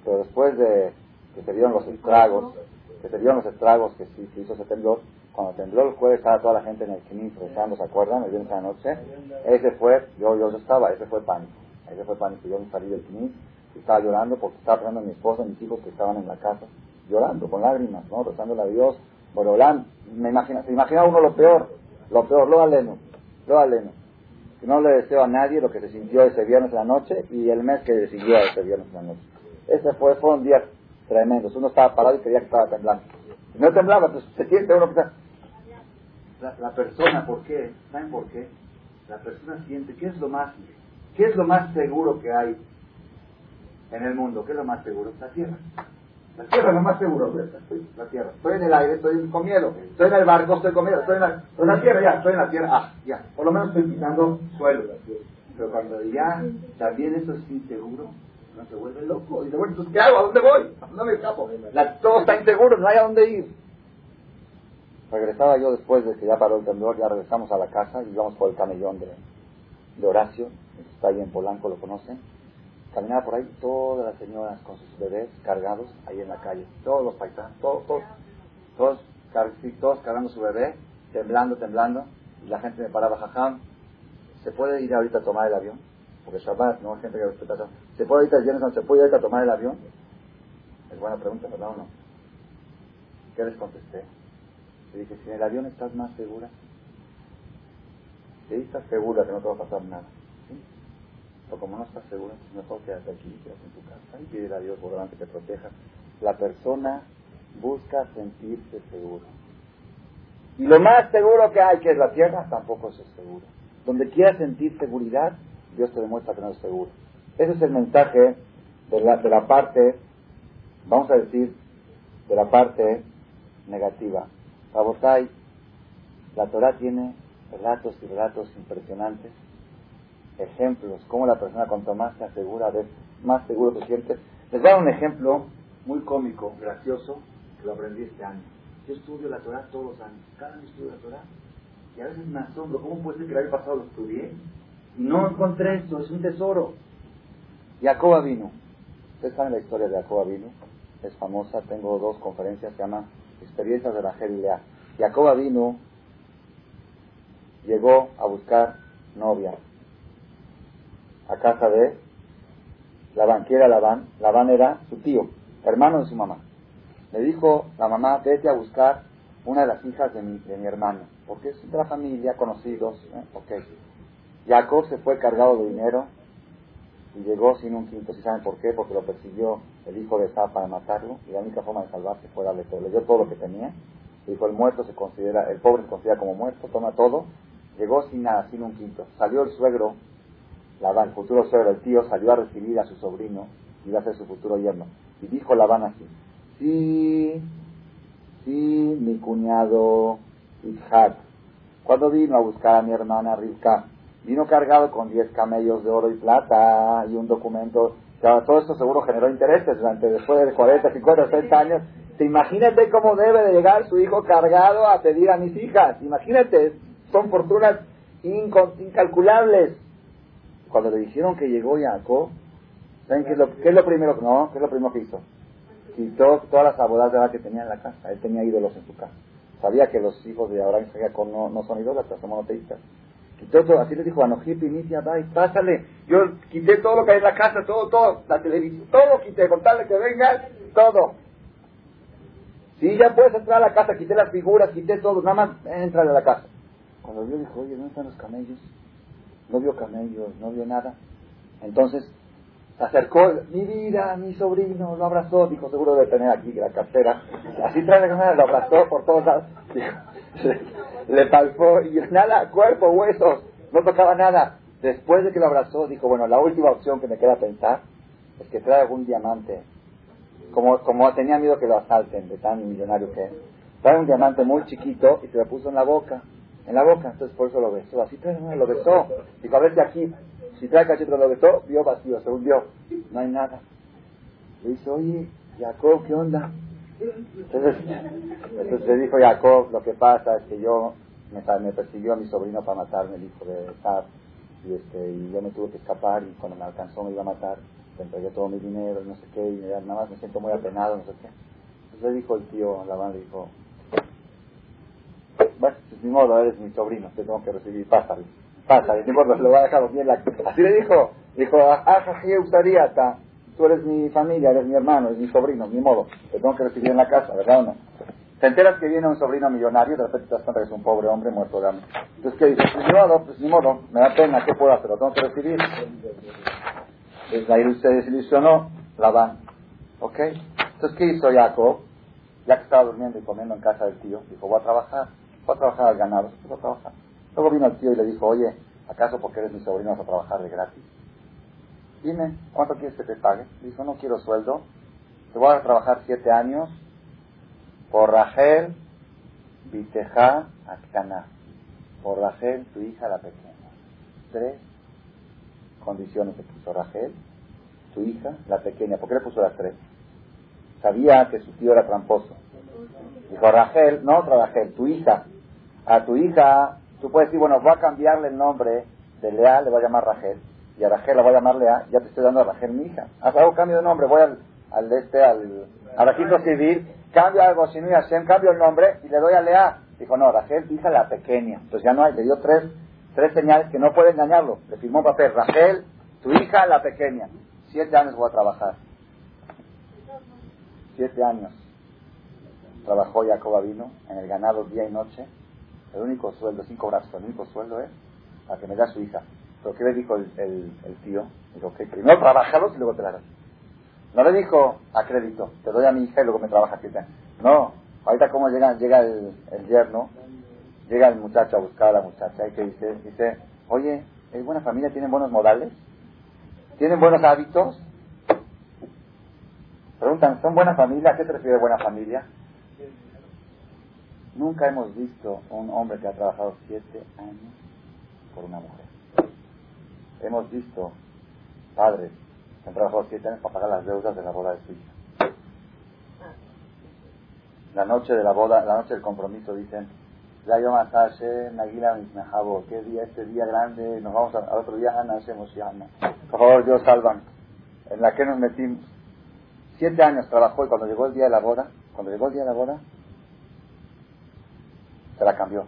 Speaker 1: Pero después de que se dieron los estragos, que se dieron los estragos que, sí, hizo ese temblor, cuando tembló el jueves estaba toda la gente en el Knis rezando, ¿se acuerdan? El viernes en la noche. Ese fue, yo, yo, estaba, ese fue pánico. Ese fue pánico. Yo me salí del Knis estaba llorando porque estaba pensando en mi esposa y mis hijos que estaban en la casa, llorando, con lágrimas, ¿no? Rezándole a Dios. Borolán, me imagina, se imagina uno lo peor, lo peor, lo aleno, lo aleno. No le deseo a nadie lo que se sintió ese viernes en la noche y el mes que siguió ese viernes en la noche. Ese fue, fueron días tremendos. Uno estaba parado y creía que estaba temblando. Y no temblaba, pues se siente uno que la, la persona, ¿por qué? ¿Saben por qué? La persona siente, ¿qué es lo más, qué es lo más seguro que hay en el mundo, ¿qué es lo más seguro? La tierra. La tierra es lo más seguro, la tierra. Estoy en el aire, estoy con miedo. Estoy en el barco, estoy con miedo. Estoy en la, tierra, ya, estoy en la tierra. Ah, ya. Por lo menos estoy pisando suelo. Pero cuando ya también eso es inseguro, no se vuelve loco. Dice, bueno, entonces, ¿qué hago? ¿A dónde voy? ¿A dónde me escapo? La, todo está inseguro, no hay a dónde ir. Regresaba yo después de que ya paró el temblor, ya regresamos a la casa y íbamos por el camellón de, de Horacio, está ahí en Polanco, lo conocen Caminaba por ahí todas las señoras con sus bebés cargados ahí en la calle. Todos los paisanos, todos, todos, todos, todos cargando su bebé, temblando, temblando. Y la gente me paraba, jajam, ¿se puede ir ahorita a tomar el avión? Porque Shabbat, no hay gente que respeta eso. ¿Se puede ir el ¿Se puede ahorita tomar el avión? Es buena pregunta, ¿verdad o no? ¿Qué les contesté? Le dije, si en el avión estás más segura, si estás segura que no te va a pasar nada, pero como no estás seguro, mejor quédate aquí, quédate en tu casa y pide a Dios por delante que te proteja. La persona busca sentirse seguro. Y lo más seguro que hay, que es la tierra, tampoco es seguro. Donde quieras sentir seguridad, Dios te demuestra que no es seguro. Ese es el mensaje de la, de la parte, vamos a decir, de la parte negativa. Rabosai, la Torah tiene relatos y relatos impresionantes, ejemplos, cómo la persona cuanto más se asegura de más seguro se siente. Les voy a dar un ejemplo muy cómico, gracioso, que lo aprendí este año. Yo estudio la Torah todos los años, cada año estudio la Torah, y a veces me asombro, ¿cómo puede ser que el año pasado lo estudié? No encontré esto, es un tesoro. Jacoba vino. Ustedes saben la historia de Jacoba vino, es famosa, tengo dos conferencias, se llama Experiencias de la y Lea. Jacoba vino, llegó a buscar novia a casa de Labán. ¿Quién era Labán? Labán era su tío, hermano de su mamá. Le dijo la mamá, vete a buscar una de las hijas de mi, de mi hermano, porque es la familia, conocidos. ¿eh? Jacob se fue cargado de dinero y llegó sin un quinto. ¿Sí saben por qué? Porque lo persiguió el hijo de Sá para matarlo y la única forma de salvarse fue darle todo. Le dio todo lo que tenía. Dijo, el muerto se considera, el pobre se considera como muerto, toma todo. Llegó sin nada, sin un quinto. Salió el suegro Labán, el futuro suegro, el tío, salió a recibir a su sobrino, iba a ser su futuro yerno. Y dijo Labán así, sí, sí, mi cuñado Ishak, cuando vino a buscar a mi hermana Rivka, vino cargado con 10 camellos de oro y plata y un documento. todo esto seguro generó intereses durante después de 40, 50, 60 años. Imagínate cómo debe de llegar su hijo cargado a pedir a mis hijas. Imagínate, son fortunas incalculables. Cuando le dijeron que llegó Jacob, ¿saben qué es lo, qué es lo primero? No, ¿qué es lo primero que hizo? Quitó todas las abogadas de la que tenía en la casa. Él tenía ídolos en su casa. Sabía que los hijos de Abraham y Jacob no, no son idólatras, son monoteístas. Quitó todo, así le dijo a Nojipi, Nitia, pásale. Yo quité todo lo que hay en la casa, todo, todo, la televisión, todo quité, con tal de que vengas, todo. Sí, ya puedes entrar a la casa, quité las figuras, quité todo, nada más entra a la casa. Cuando vio, dijo, oye, ¿dónde están los camellos? no vio camellos, no vio nada. Entonces se acercó, mi vida, mi sobrino, lo abrazó, dijo, seguro debe tener aquí la cartera. Así trae la lo abrazó por todos lados. le, palpó y nada, cuerpo, huesos, no tocaba nada. Después de que lo abrazó, dijo, bueno, la última opción que me queda pensar es que trae algún diamante. Como, como tenía miedo que lo asalten, de tan millonario que es. Trae un diamante muy chiquito y se lo puso en la boca en la boca, entonces por eso lo besó. Así trae, lo besó. Dijo, a ver de aquí, si trae cachito lo besó, vio vacío, se hundió. No hay nada. Le dice, oye, Jacob, ¿qué onda? Entonces, entonces le dijo Jacob, lo que pasa es que yo me, persiguió a mi sobrino para matarme, el hijo de Sab, y, este, y yo me tuve que escapar y cuando me alcanzó me iba a matar, le entregué todo mi dinero no sé qué, y nada más me siento muy apenado, no sé qué. Entonces le dijo el tío, la le dijo, bueno, pues ni modo, eres mi sobrino, te tengo que recibir, pásale, pásale, ni modo, lo va a dejar bien la... Así le dijo, dijo, ah, gustaría, tú eres mi familia, eres mi hermano, eres mi sobrino, ni modo, te tengo que recibir en la casa, ¿verdad o no? Te enteras que viene un sobrino millonario, de repente te das cuenta que es un pobre hombre muerto de hambre. Entonces, ¿qué dices? Pues ni modo, pues ni modo, me da pena, ¿qué puedo hacer? Lo tengo que recibir. Entonces, ahí se desilusionó, la van. ¿Ok? Entonces, ¿qué hizo Jacob? Ya que estaba durmiendo y comiendo en casa del tío, dijo, voy a trabajar. Fue a trabajar al ganado, a trabajar. Luego vino el tío y le dijo, oye, ¿acaso porque eres mi sobrino vas a trabajar de gratis? Dime, ¿cuánto quieres que te pague? Dijo, no quiero sueldo, te voy a trabajar siete años por Rachel, Viteja, Akana. Por Rachel, tu hija la pequeña. Tres condiciones que puso Rachel, tu hija, la pequeña. ¿Por qué le puso las tres? Sabía que su tío era tramposo. Dijo Rachel, no otra tu hija a tu hija, tú puedes decir, bueno, voy a cambiarle el nombre de Lea, le voy a llamar Rachel, y a Rachel la voy a llamar Lea, ya te estoy dando a Rachel mi hija. Haz algo cambio de nombre, voy al, este, al, al registro civil, cambio algo, si no Hashem, cambio el nombre y le doy a Lea. Dijo, no, Rachel, hija la pequeña. Entonces ya no hay, le dio tres, tres señales que no puede engañarlo. Le firmó un papel, Rachel, tu hija la pequeña. Siete años voy a trabajar. Siete años. Trabajó Jacob vino en el ganado día y noche el único sueldo, sin cobrar el único sueldo es para que me da su hija. Pero ¿qué le dijo el, el, tío? Dijo, ok, primero trabajalos y luego te la das. No le dijo a crédito, te doy a mi hija y luego me trabaja aquí. No, ahorita como llega, llega el, el yerno, llega el muchacho a buscar a la muchacha y que dice, dice, oye, ¿es buena familia? ¿Tienen buenos modales? ¿Tienen buenos hábitos? Preguntan, ¿son buena familia? ¿A qué se refiere buena familia? Nunca hemos visto un hombre que ha trabajado siete años por una mujer. Hemos visto padres que han trabajado siete años para pagar las deudas de la boda de su hija. La noche de la boda, la noche del compromiso, dicen, la Yom Nagila ¿qué día, este día grande, nos vamos al otro día, Ana, Por favor, Dios salvan. En la que nos metimos. Siete años trabajó y cuando llegó el día de la boda, cuando llegó el día de la boda, se la cambió.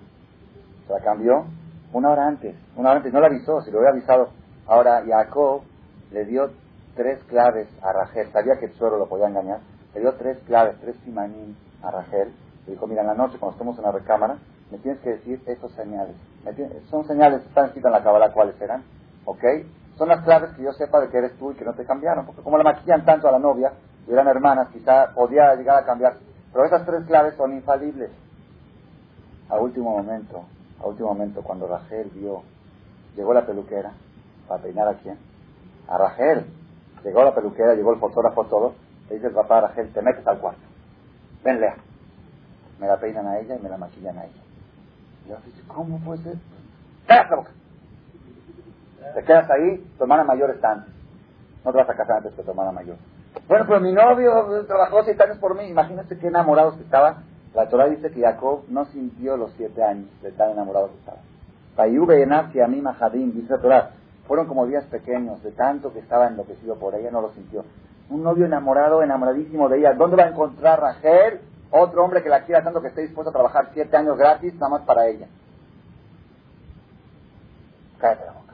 Speaker 1: Se la cambió una hora antes. Una hora antes, no la avisó, si lo hubiera avisado. Ahora Jacob le dio tres claves a Rachel. Sabía que el suero lo podía engañar. Le dio tres claves, tres simanín a Rachel. Le dijo, mira, en la noche cuando estemos en la recámara, me tienes que decir esos señales. Son señales, están escritas en la cábala cuáles serán. ¿Ok? Son las claves que yo sepa de que eres tú y que no te cambiaron. Porque como la maquillan tanto a la novia, y eran hermanas, quizá podía llegar a cambiar. Pero esas tres claves son infalibles. A último momento, a último momento, cuando Rachel vio, llegó la peluquera, ¿para peinar a quién? A Rachel. Llegó la peluquera, llegó el fotógrafo, todo. Le dice el papá a Rachel, te metes al cuarto. Ven, Lea. Me la peinan a ella y me la maquillan a ella. Y yo dice, ¿cómo puede ser? ¡Cállate la boca! Te quedas ahí, tu hermana mayor está antes. No te vas a casar antes que tu hermana mayor. Bueno, pero mi novio trabajó siete años por mí. Imagínate qué enamorados que estaba. La Torah dice que Jacob no sintió los siete años de tan enamorado que estaba. y a mí Mahadim, dice la Torah, fueron como días pequeños, de tanto que estaba enloquecido por ella, no lo sintió. Un novio enamorado, enamoradísimo de ella. ¿Dónde va a encontrar Rachel? Otro hombre que la quiera tanto que esté dispuesto a trabajar siete años gratis, nada más para ella. Cállate la boca.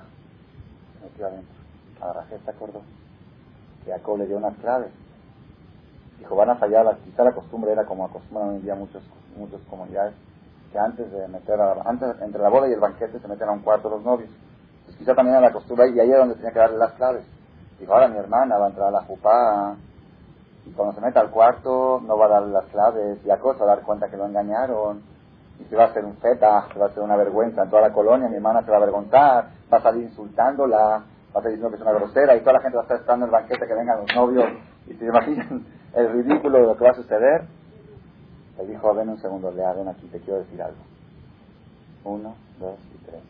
Speaker 1: Se metió adentro. A Rachel se acordó. Que Jacob le dio unas claves. Dijo, van a fallar, quizá la costumbre era como acostumbran hoy en día muchos, muchas comunidades, que antes de meter, antes, entre la boda y el banquete se meten a un cuarto los novios quizá también era la costumbre y ahí era donde tenía que darle las claves. Dijo, ahora mi hermana va a entrar a la jupá y cuando se meta al cuarto no va a darle las claves y a cosa a dar cuenta que lo engañaron y se va a hacer un feta, se va a hacer una vergüenza en toda la colonia, mi hermana se va a avergonzar, va a salir insultándola, va a salir diciendo que es una grosera y toda la gente va a estar esperando el banquete que vengan los novios y se imaginan el ridículo de lo que va a suceder. Le dijo, ven un segundo, Lea, ven aquí, te quiero decir algo. Uno, dos y tres.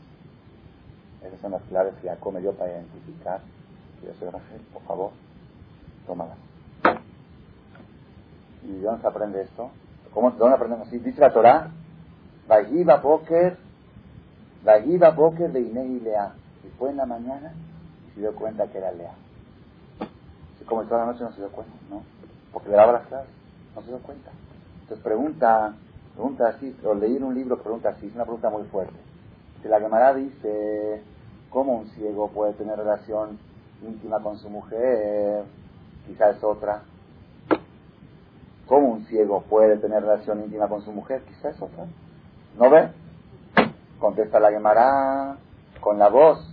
Speaker 1: Esas son las claves que Jacob me dio para identificar que yo soy Rachel. Por favor, tómalas. ¿Y de dónde se aprende esto? ¿Cómo, ¿De dónde aprendemos así? Dice la Torah, Vayiva Boker, Vayiva Boker de Inei Lea. Y fue en la mañana y se dio cuenta que era Lea. Como toda la noche no se dio cuenta, ¿no? Porque le daba las claves, no se dio cuenta. Entonces pregunta, pregunta así, o leí un libro pregunta así, es una pregunta muy fuerte. Si la Gemara dice, ¿Cómo un ciego puede tener relación íntima con su mujer? Quizás es otra. ¿Cómo un ciego puede tener relación íntima con su mujer? Quizás es otra. ¿No ve? Contesta la Gemara con la voz.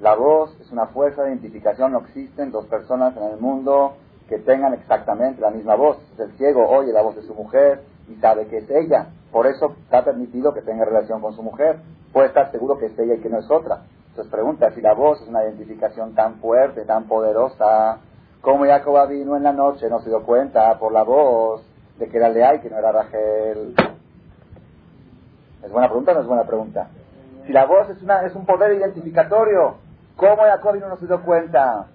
Speaker 1: La voz es una fuerza de identificación. No existen dos personas en el mundo que tengan exactamente la misma voz. El ciego oye la voz de su mujer y sabe que es ella. Por eso está permitido que tenga relación con su mujer. Puede estar seguro que es ella y que no es otra. Entonces pregunta, si la voz es una identificación tan fuerte, tan poderosa, ¿cómo Jacob vino en la noche? No se dio cuenta por la voz de que era Lea y que no era Rachel. ¿Es buena pregunta o no es buena pregunta? Si la voz es, una, es un poder identificatorio, ¿cómo Jacob no se dio cuenta?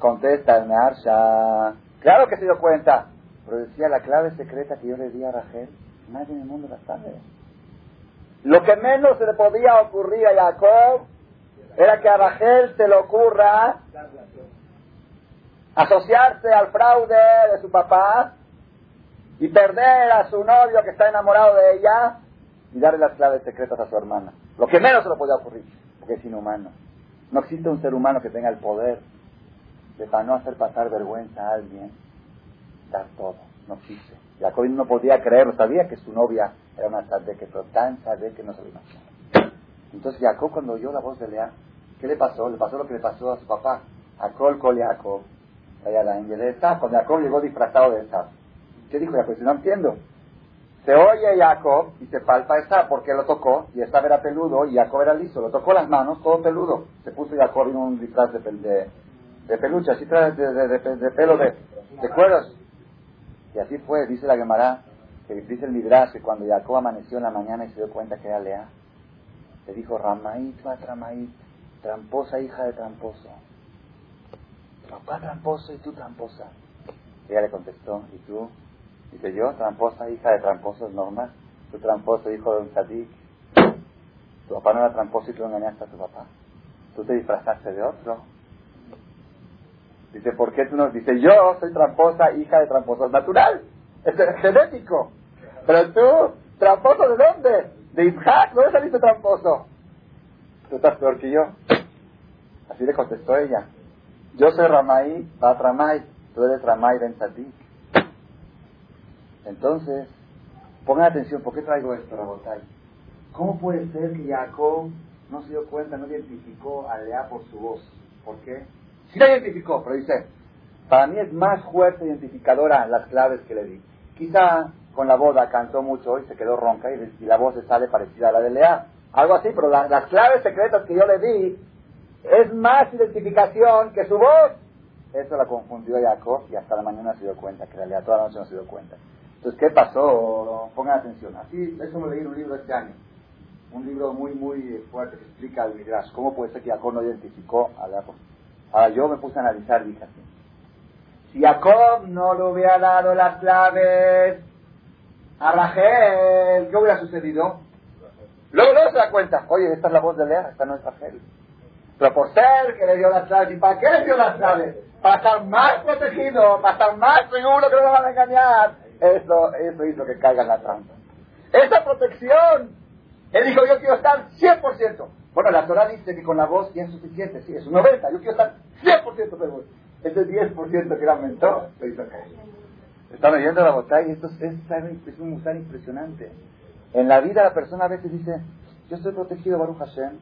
Speaker 1: Contesta el Mearsha. Claro que se dio cuenta. Pero decía la clave secreta que yo le di a Rachel, nadie en el mundo la sabe. Lo que menos se le podía ocurrir a Jacob era que a Rachel se le ocurra asociarse al fraude de su papá y perder a su novio que está enamorado de ella y darle las claves secretas a su hermana. Lo que menos se le podía ocurrir, porque es inhumano. No existe un ser humano que tenga el poder de para no hacer pasar vergüenza a alguien, dar todo. No existe. Jacob no podía creerlo, sabía que su novia era una que pero tan que no se lo imaginaba. Entonces Jacob cuando oyó la voz de Lea, ¿qué le pasó? Le pasó lo que le pasó a su papá. A Col Jacob. Cuando Jacob llegó disfrazado de Esab. ¿Qué dijo Jacob? No entiendo. Se oye Jacob y se palpa esa porque lo tocó y esa era peludo y Jacob era liso. Lo tocó las manos, todo peludo. Se puso Jacob en un disfraz de, de, de peluche, así trae de, de, pelo de, de cueros. Y así fue, dice la Gemara, que dice el Midrash, que cuando Jacob amaneció en la mañana y se dio cuenta que era Lea, le dijo, Ramait, Ramait, tramposa hija de tramposo. Papá tramposo y tú tramposa. Ella le contestó, ¿y tú? Dice yo, tramposa, hija de tramposos, normal. Tu tramposo, hijo de un tzadik. Tu papá no era tramposo y tú engañaste a tu papá. Tú te disfrazaste de otro. Dice, ¿por qué tú no? Dice, yo soy tramposa, hija de tramposos. Natural. Es genético. Pero tú, tramposo de dónde? De Isaac, ¿dónde saliste tramposo? Tú estás peor que yo. Así le contestó ella. Yo soy Ramay, Bat Ramay, tú eres Ramay Ben Tzadik. Entonces, pongan atención, ¿por qué traigo esto, Rabotay? ¿Cómo puede ser que Jacob no se dio cuenta, no identificó a Lea por su voz? ¿Por qué? Sí la identificó, pero dice, para mí es más fuerte identificadora las claves que le di. Quizá con la boda cantó mucho y se quedó ronca y, la voz sale parecida a la de Lea. Algo así, pero las claves secretas que yo le di es más identificación que su voz. Eso la confundió Jacob y hasta la mañana se dio cuenta, que en realidad toda la noche no se dio cuenta. Entonces, ¿qué pasó? Pongan atención. Así, eso me leí en un libro este año. Un libro muy, muy fuerte que explica al Midrash. ¿Cómo puede ser que Jacob no identificó a Jacob? Ahora yo me puse a analizar, dije así. Si Jacob no le hubiera dado las claves a Rachel, ¿qué hubiera sucedido? Luego, luego se da cuenta. Oye, esta es la voz de Lea, esta no es Rachel. Pero por ser que le dio las claves, ¿y para qué le dio las claves? Para estar más protegido, para estar más seguro que no lo van a engañar. Eso, eso hizo que caiga en la trampa. Esa protección. Él dijo, yo quiero estar 100%. Bueno, la Torah dice que con la voz ya es suficiente, sí, es un 90. Yo quiero estar 100% seguro. Ese 10% que le aumentó, lo hizo caer. Están oyendo la botella esto es, es, un musar impresionante. En la vida la persona a veces dice, yo estoy protegido, Baruch Hashem,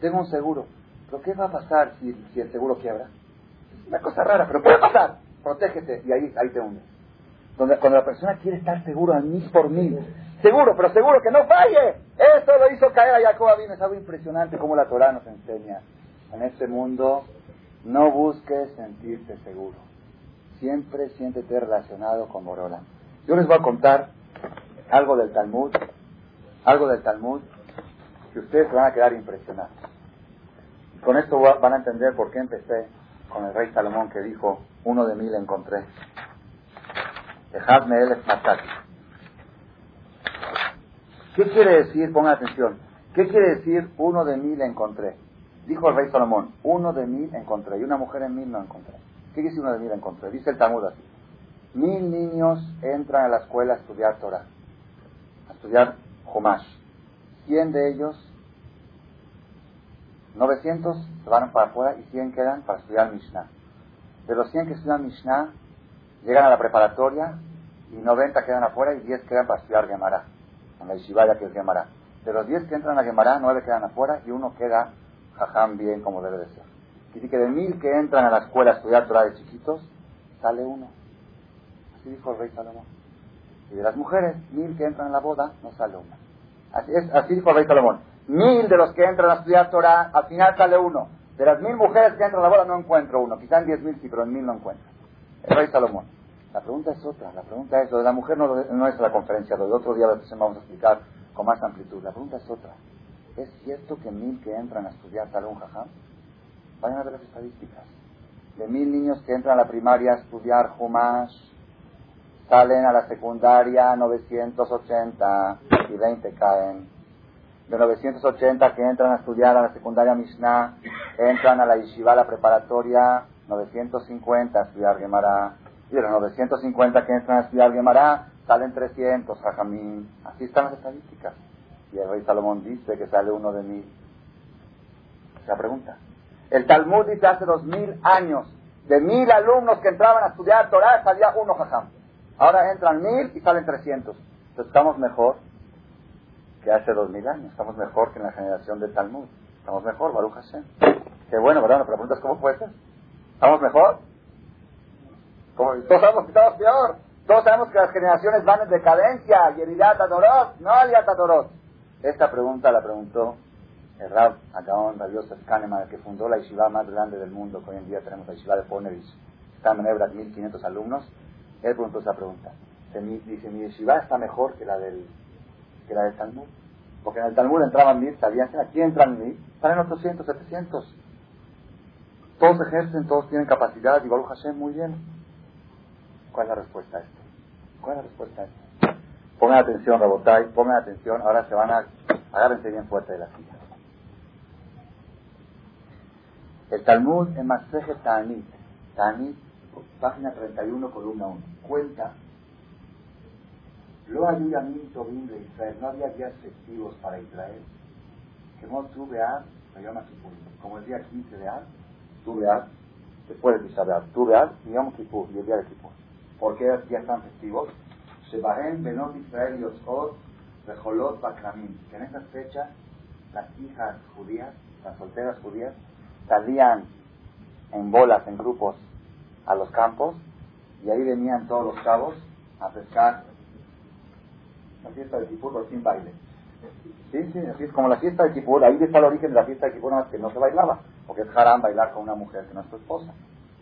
Speaker 1: tengo un seguro. Pero ¿qué va a pasar si, si el seguro quiebra? Es una cosa rara, pero puede pasar. Protégete y ahí, ahí te hundes. Donde, cuando la persona quiere estar seguro al mil por mil, seguro, pero seguro que no falle. Eso lo hizo caer a Jacob Abin. Es algo impresionante como la Torah nos enseña. En este mundo, no busques sentirte seguro. Siempre siéntete relacionado con Borola. Yo les voy a contar algo del Talmud, algo del Talmud, que ustedes van a quedar impresionados. Con esto van a entender por qué empecé con el rey Salomón que dijo, uno de mil encontré. Dejadme él es ¿Qué quiere decir? Pongan atención. ¿Qué quiere decir uno de mil encontré? Dijo el rey Salomón, uno de mil encontré y una mujer en mil no encontré. ¿Qué quiere decir uno de mil encontré? Dice el Talmud así. Mil niños entran a la escuela a estudiar Torah, a estudiar Humash. Cien de ellos 900 se van para afuera y 100 quedan para estudiar Mishnah. De los 100 que estudian Mishnah, llegan a la preparatoria y 90 quedan afuera y 10 quedan para estudiar Gemara, en la Ishibaya que es Gemara. De los 10 que entran a Gemara, 9 quedan afuera y uno queda jajam bien como debe de ser. Decir que de mil que entran a la escuela a estudiar Torah de chiquitos, sale uno. Así dijo el rey Salomón. Y de las mujeres, mil que entran a la boda, no sale una. Así, así dijo el rey Salomón mil de los que entran a estudiar Torah, al final sale uno. De las mil mujeres que entran a la boda no encuentro uno. Quizá en diez mil sí, pero en mil no encuentro. El rey Salomón. La pregunta es otra. La pregunta es, lo de la mujer no, no es la conferencia, lo de otro día vamos a explicar con más amplitud. La pregunta es otra. ¿Es cierto que mil que entran a estudiar un Jajam? Vayan a ver las estadísticas. De mil niños que entran a la primaria a estudiar Humash, salen a la secundaria 980 y 20 caen de 980 que entran a estudiar a la secundaria Mishnah, entran a la yeshiva, la preparatoria, 950 a estudiar Gemara. Y de los 950 que entran a estudiar Gemara, salen 300, Jajamín. Así están las estadísticas. Y el rey Salomón dice que sale uno de mil. Se pregunta. El Talmud dice hace dos mil años, de mil alumnos que entraban a estudiar Torah, salía uno Jajam. Ahora entran mil y salen 300. Entonces estamos mejor que hace dos mil años. Estamos mejor que en la generación de Talmud. Estamos mejor, Baruch Hashem. Qué bueno, ¿verdad? Pero preguntas cómo puede ser. ¿Estamos mejor? Como todos sabemos que estamos peor. Todos sabemos que las generaciones van en decadencia. Yeridat Adorot, no Aliat Adorot. Esta pregunta la preguntó el Rab Agaon Rabiosa Kahneman, que fundó la yeshiva más grande del mundo, que hoy en día tenemos la yeshiva de Ponevich. Está en Hebra, 1500 alumnos. Él preguntó esa pregunta. Dice, mi yeshiva está mejor que la del, que la del Talmud. Porque en el Talmud entraban mil, sabían, aquí entran mil, salen 800, 700. Todos ejercen, todos tienen capacidad, y Baruch Hashem, muy bien. ¿Cuál es la respuesta a esto? ¿Cuál es la respuesta a esto? Pongan atención, Rabotai, pongan atención, ahora se van a, agárrense bien fuerte de la silla. El Talmud en Maseje Tanit, Tanit, página 31, columna 1, cuenta Lo había Tobin de Israel, no había días festivos para Israel. Que no tuve a como el día 15 de Ad, tuve a, después de Tisha tuve a, y Yom Kippur, y el día de Kippur. ¿Por qué días tan festivos? Shebahem Benot Israel Yotzot Rejolot Bakramim. Que en esas fechas las hijas judías, las solteras judías, salían en bolas, en grupos, a los campos, y ahí venían todos los chavos a pescar la fiesta de Kipur, pero sin baile. Sí, sí, así es como la fiesta de Kipur, ahí está el origen de la fiesta de Kipur, nada más que no se bailaba, porque es bailar con una mujer que no es tu esposa.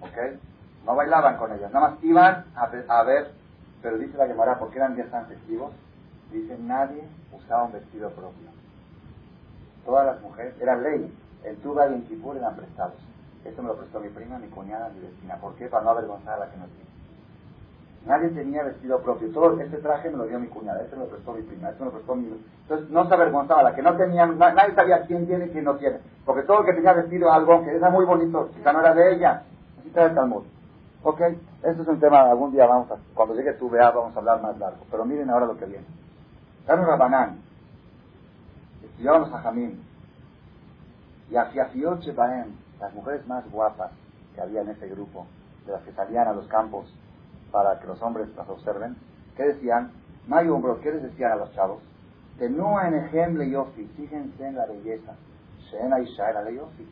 Speaker 1: ¿Ok? No bailaban con ellas, nada más iban a, ver, pero dice la Gemara, ¿por qué eran días tan festivos? Dice, nadie usaba un vestido propio. Todas las mujeres, era ley, en Tuba y en Kipur eran prestados. Esto me lo prestó mi prima, mi cuñada, mi vecina. ¿Por qué? Para no avergonzar a la que no tiene. Nadie tenía vestido propio. Todo este traje me lo dio mi cuñada, este me lo prestó mi prima, este me lo prestó mi... Entonces no se avergonzaba. La que no tenía, nadie sabía quién tiene y quién no tiene. Porque todo el que tenía vestido algo, que era muy bonito, quizá no era de ella, necesita el Talmud. Ok, eso es un tema, algún día vamos a, cuando llegue tu vea vamos a hablar más largo. Pero miren ahora lo que viene. Carlos Rabanán, estudiábamos a Jamín, y hacia Fioche Baem, las mujeres más guapas que había en ese grupo, de las que salían a los campos para que los hombres las observen, ¿qué decían? Mayo ¿qué les decían a los chavos? Tenúa en ejemplo yofi, fíjense en la belleza. Shena Isha era yofi.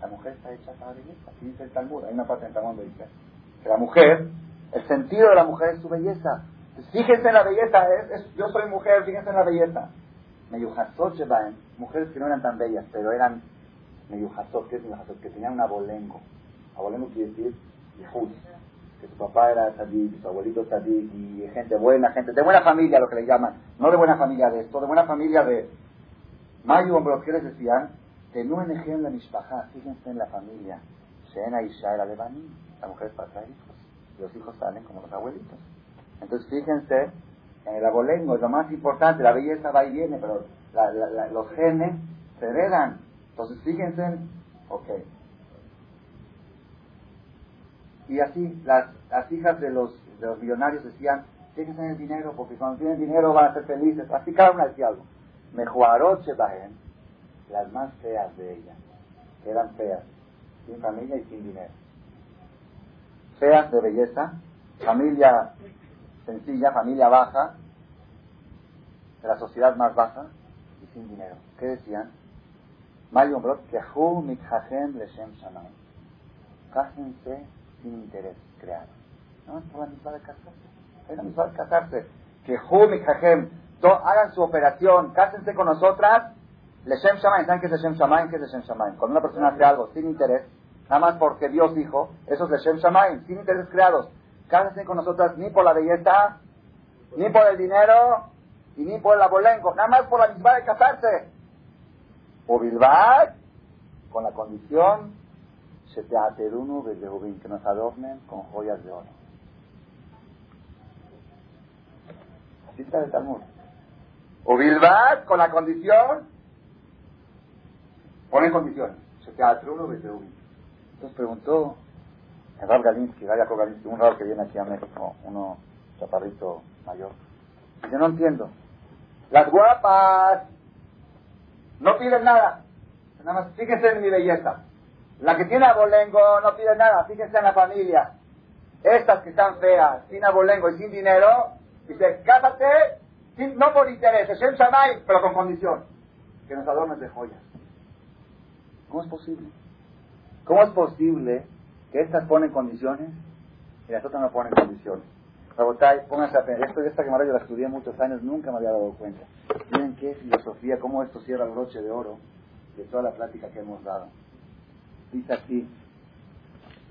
Speaker 1: La mujer está hecha para belleza. dice el Talmud, hay una parte en Talmud que dice que la mujer, el sentido de la mujer es su belleza. Fíjense en la belleza, es, yo soy mujer, fíjense en la belleza. Meyuhasoche mujeres que no eran tan bellas, pero eran Meyuhasot, ¿qué es Que tenían un abolengo. Abolengo quiere decir Yehud. Que su papá era Sadik, su abuelito Sadik, y gente buena, gente de buena familia, lo que le llaman. No de buena familia de esto, de buena familia de. Mayu, hombre, ¿qué les decían? No en ejemplo la mishpaha, fíjense en la familia. Shena Isha era Lebaní, la mujer es para traer hijos. Los hijos salen como los abuelitos. Entonces, fíjense en el abolengo, es lo más importante. La belleza va y viene, pero los genes se heredan. Entonces, fíjense, ok. Y así, las, las hijas de los, de los millonarios decían, fíjense en el dinero, porque cuando tienen dinero van a ser felices. Así cada una decía algo. Mejuaroche Bahen, las más feas de ellas, eran feas, sin familia y sin dinero. Feas de belleza, familia sencilla, familia baja, de la sociedad más baja y sin dinero. ¿Qué decían? Mario Brot, Kehu Mikhahem Leshem Shamay. Cásense sin interés creado. No es por la misma de casarse. Es la misma de casarse. Kehu Mikhahem. Hagan su operación, cásense con nosotras. Leshem Shamay. ¿Saben qué es Leshem Shamay? ¿Qué es Leshem Shamay? Cuando una persona hace algo sin interés, nada más porque Dios dijo, eso es Leshem Shamay, sin intereses creados. Cásense con nosotras ni por la belleza, ni por el dinero, y ni por el abolengo, nada más por la misma de casarse o Bilbao, con la condición se te uno que nos adornen con joyas de oro. Está el Talmud. O Bilbao, con la condición, ponen condiciones, se te uno Entonces preguntó el Rab Galinsky, Galinsky, un raro que viene aquí a México, uno chaparrito mayor. Yo no entiendo. Las guapas no piden nada. Nada más, fíjense en mi belleza. La que tiene abolengo no pide nada, fíjense en la familia. Estas que están feas, sin abolengo y sin dinero, dice, cásate, no por interés, es el pero con condición. Que nos adornes de joyas. ¿Cómo es posible? ¿Cómo es posible que estas ponen condiciones y las otras no ponen condiciones? Rabotay, pónganse a pensar. Esto, esta Gemara yo la estudié muchos años, nunca me había dado cuenta. Miren qué filosofía, cómo esto cierra el broche de oro de toda la plática que hemos dado. Dice así,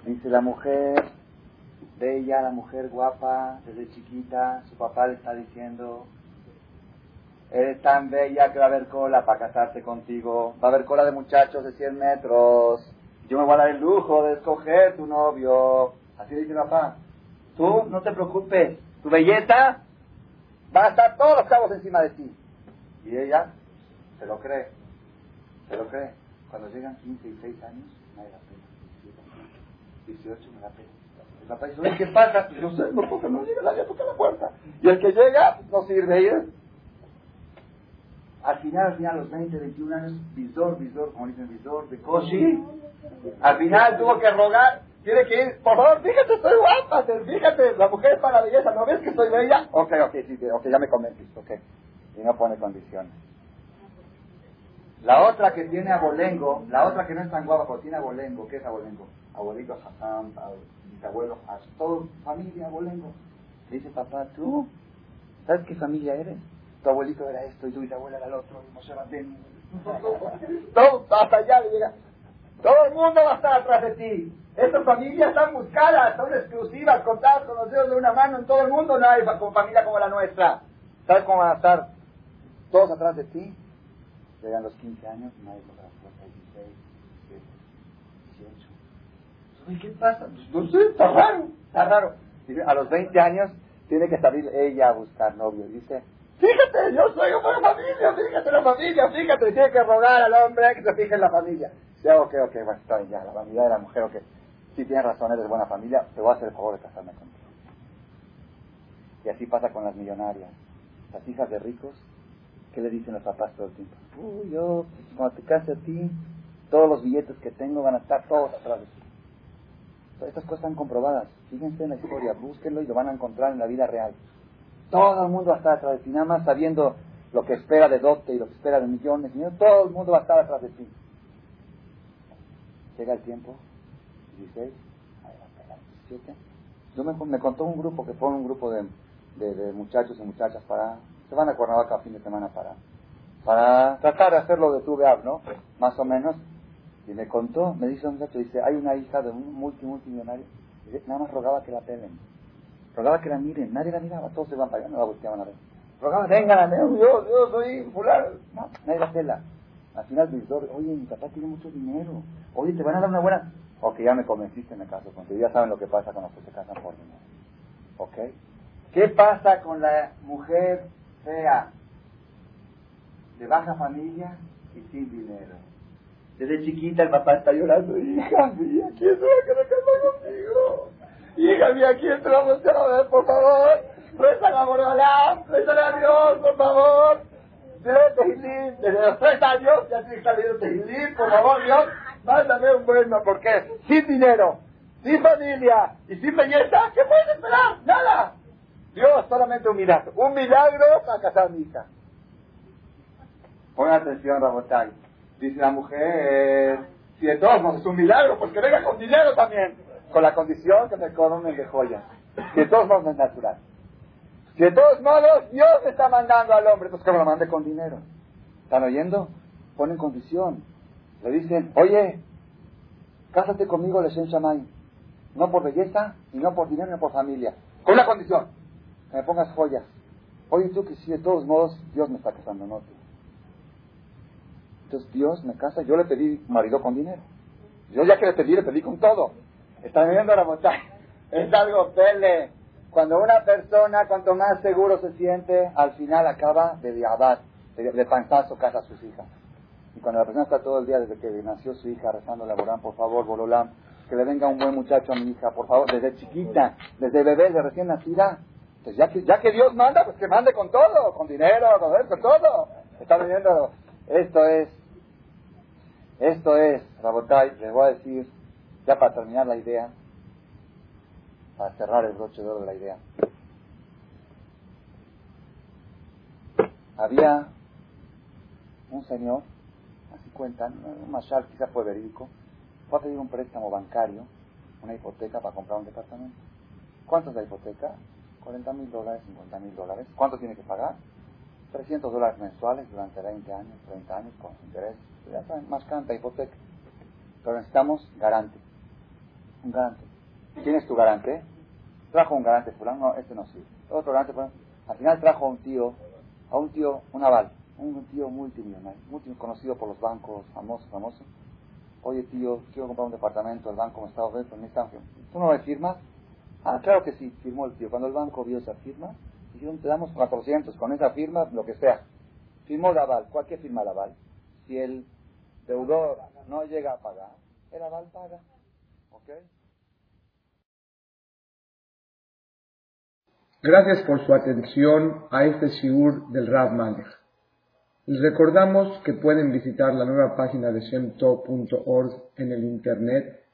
Speaker 1: dice la mujer bella, la mujer guapa, desde chiquita, su papá le está diciendo, eres tan bella que va a haber cola para casarse contigo, va a haber cola de muchachos de 100 metros, yo me voy a dar el lujo de escoger tu novio. Así dice papá. Tú no te preocupes, tu belleza va a estar todos los cabos encima de ti. Y ella se lo cree, se lo cree. Cuando llegan 15 y 6 años, nadie la pena. 18 me da pena. El papá dice, ¿qué pasa? Yo sé, no, porque no llega nadie toca la puerta. Y el que llega, no sirve. ¿eh? Al final, al final, a los 20, 21 años, visor, visor, como dicen visor, de Koshi, al final tuvo que rogar, tiene que ir, por favor, fíjate, estoy guapa, fíjate, la mujer es para la belleza, ¿no ves que soy bella? Ok, ok, sí, ok, ya me convenciste, ok. Y no pone condiciones. La otra que tiene abolengo, la otra que no es tan guapa, pero tiene abolengo, ¿qué es abolengo? Abuelito Hassan, bisabuelo Hassan, todo familia abolengo. Le dice, papá, ¿tú sabes qué familia eres? Tu abuelito era esto y tu bisabuela era el otro, y Moshe Todo, hasta allá le llega. Todo el mundo va a estar atrás de ti. Estas familias están buscadas, son exclusivas, contadas con los dedos de una mano en todo el mundo. No hay familia como la nuestra. ¿Sabes cómo van a estar todos atrás de ti? Llegan los 15 años y nadie la puerta. 16, 17, 18. ¿Qué pasa? Pues, no sé, está raro, está raro. a los 20 años tiene que salir ella a buscar novio. Dice, fíjate, yo soy una familia, fíjate la familia, fíjate, tiene que rogar al hombre que se fije en la familia. Ya, ok, ok, bueno, está bien, ya, la vanidad de la mujer, ok. Si tienes razón, eres buena familia, te voy a hacer el favor de casarme contigo. Y así pasa con las millonarias. Las hijas de ricos, ¿qué le dicen los papás todo el tiempo? Uy, yo, cuando te case a ti, todos los billetes que tengo van a estar todos atrás de ti. Estas cosas están comprobadas. Fíjense en la historia, búsquenlo y lo van a encontrar en la vida real. Todo el mundo va a estar atrás de ti, nada más sabiendo lo que espera de dote y lo que espera de millones. Todo el mundo va a estar atrás de ti. Llega el tiempo, 16, 17. Yo me, me, contó un grupo que fue un grupo de, muchachos y muchachas para. Se van a Cuernavaca a fin de semana para, para tratar de hacerlo de tu ¿no? Más o menos. Y me contó, me dice un muchacho, dice, hay una hija de un multi, multimillonario, nada más rogaba que la pelen. Rogaba que la miren, nadie la miraba, todos se van para allá, no la volteaban a ver. Rogaba, vengan, yo, yo soy fulano. No, nadie la pela. Al final oye, mi papá tiene mucho dinero. Oye, te van a dar una buena... Ok, ya me convenciste, me caso contigo. Ya saben lo que pasa con los que se casan por dinero. ¿Ok? ¿Qué pasa con la mujer fea? De baja familia y sin dinero. Desde chiquita el papá está llorando. Hija mía, ¿quién se va a querer casar contigo? ¿Quién te va a ver, por favor? Reza la moralá, reza a Dios, por favor desde los tres años ya que salir de por favor Dios, mándame un buen ¿por qué? Sin dinero, sin familia y sin belleza, ¿qué puedes esperar? Nada. Dios, solamente un milagro, un milagro para casar a mi hija. Pongan atención, Rabotay. Dice la mujer, si de todos modos es un milagro, pues que venga con dinero también, con la condición que me coronen de joyas. Si de todos modos es natural. De todos modos, Dios está mandando al hombre, pues que me lo mande con dinero. ¿Están oyendo? Ponen condición. Le dicen, oye, cásate conmigo, Leshen Shamay. No por belleza, y no por dinero, ni por familia. Con una condición, que me pongas joyas. Oye, tú que si de todos modos Dios me está casando, no tú. Entonces Dios me casa, yo le pedí marido con dinero. Yo ya que le pedí, le pedí con todo. Están viendo la montaña. Es algo pele. Cuando una persona, cuanto más seguro se siente, al final acaba de diabat, de, panzazo casa a sus hijas. Y cuando la persona está todo el día desde que nació su hija rezando a Borán, por favor, Bololam, que le venga un buen muchacho a mi hija, por favor, desde chiquita, desde bebé, de recién nacida. Pues ya que, ya que Dios manda, pues que mande con todo, con dinero, con, todo. Está viendo, esto es, esto es, Rabotai, les voy a decir, ya para terminar la idea, para cerrar el broche de oro de la idea. Había un señor, así cuentan, un mashal quizás fue verídico, fue a pedir un préstamo bancario, una hipoteca para comprar un departamento. ¿Cuánto es la hipoteca? 40 mil dólares, 50 mil dólares. ¿Cuánto tiene que pagar? 300 dólares mensuales durante 20 años, 30 años con interés. Ya saben, más canta, hipoteca. Pero necesitamos garante. Un garante. ¿Quién es tu garante? Trajo un garante fulano, no, este no sirve. Otro garante fulano. Al final trajo a un tío, a un tío, un aval, un tío multimillonario, conocido por los bancos, famoso, famoso. Oye tío, quiero comprar un departamento, el banco me está ofreciendo, ¿Tú no le firmas? Ah, claro que sí, firmó el tío. Cuando el banco vio esa firma, dijeron, te damos 400 con esa firma, lo que sea. Firmó el aval. ¿Cuál que firma el aval? Si el deudor no llega a pagar, el aval paga. ¿Ok?
Speaker 2: Gracias por su atención a este shiur del Rav Malech. Les recordamos que pueden visitar la nueva página de shemtov.org en el internet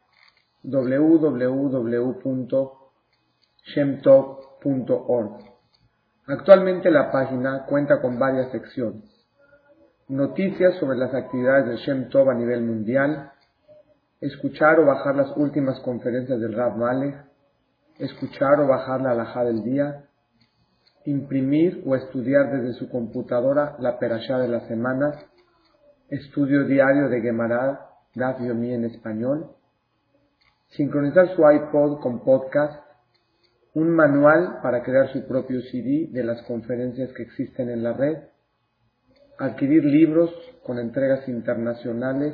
Speaker 2: www.shemtov.org. Actualmente la página cuenta con varias secciones. Noticias sobre las actividades de Shem Tov a nivel mundial, escuchar o bajar las últimas conferencias del Rav Malech, escuchar o bajar la alhaja del día, imprimir o estudiar desde su computadora la perashá de la semana, estudio diario de Gemara, Daf Yomi en español, sincronizar su iPod con podcast, un manual para crear su propio CD de las conferencias que existen en la red, adquirir libros con entregas internacionales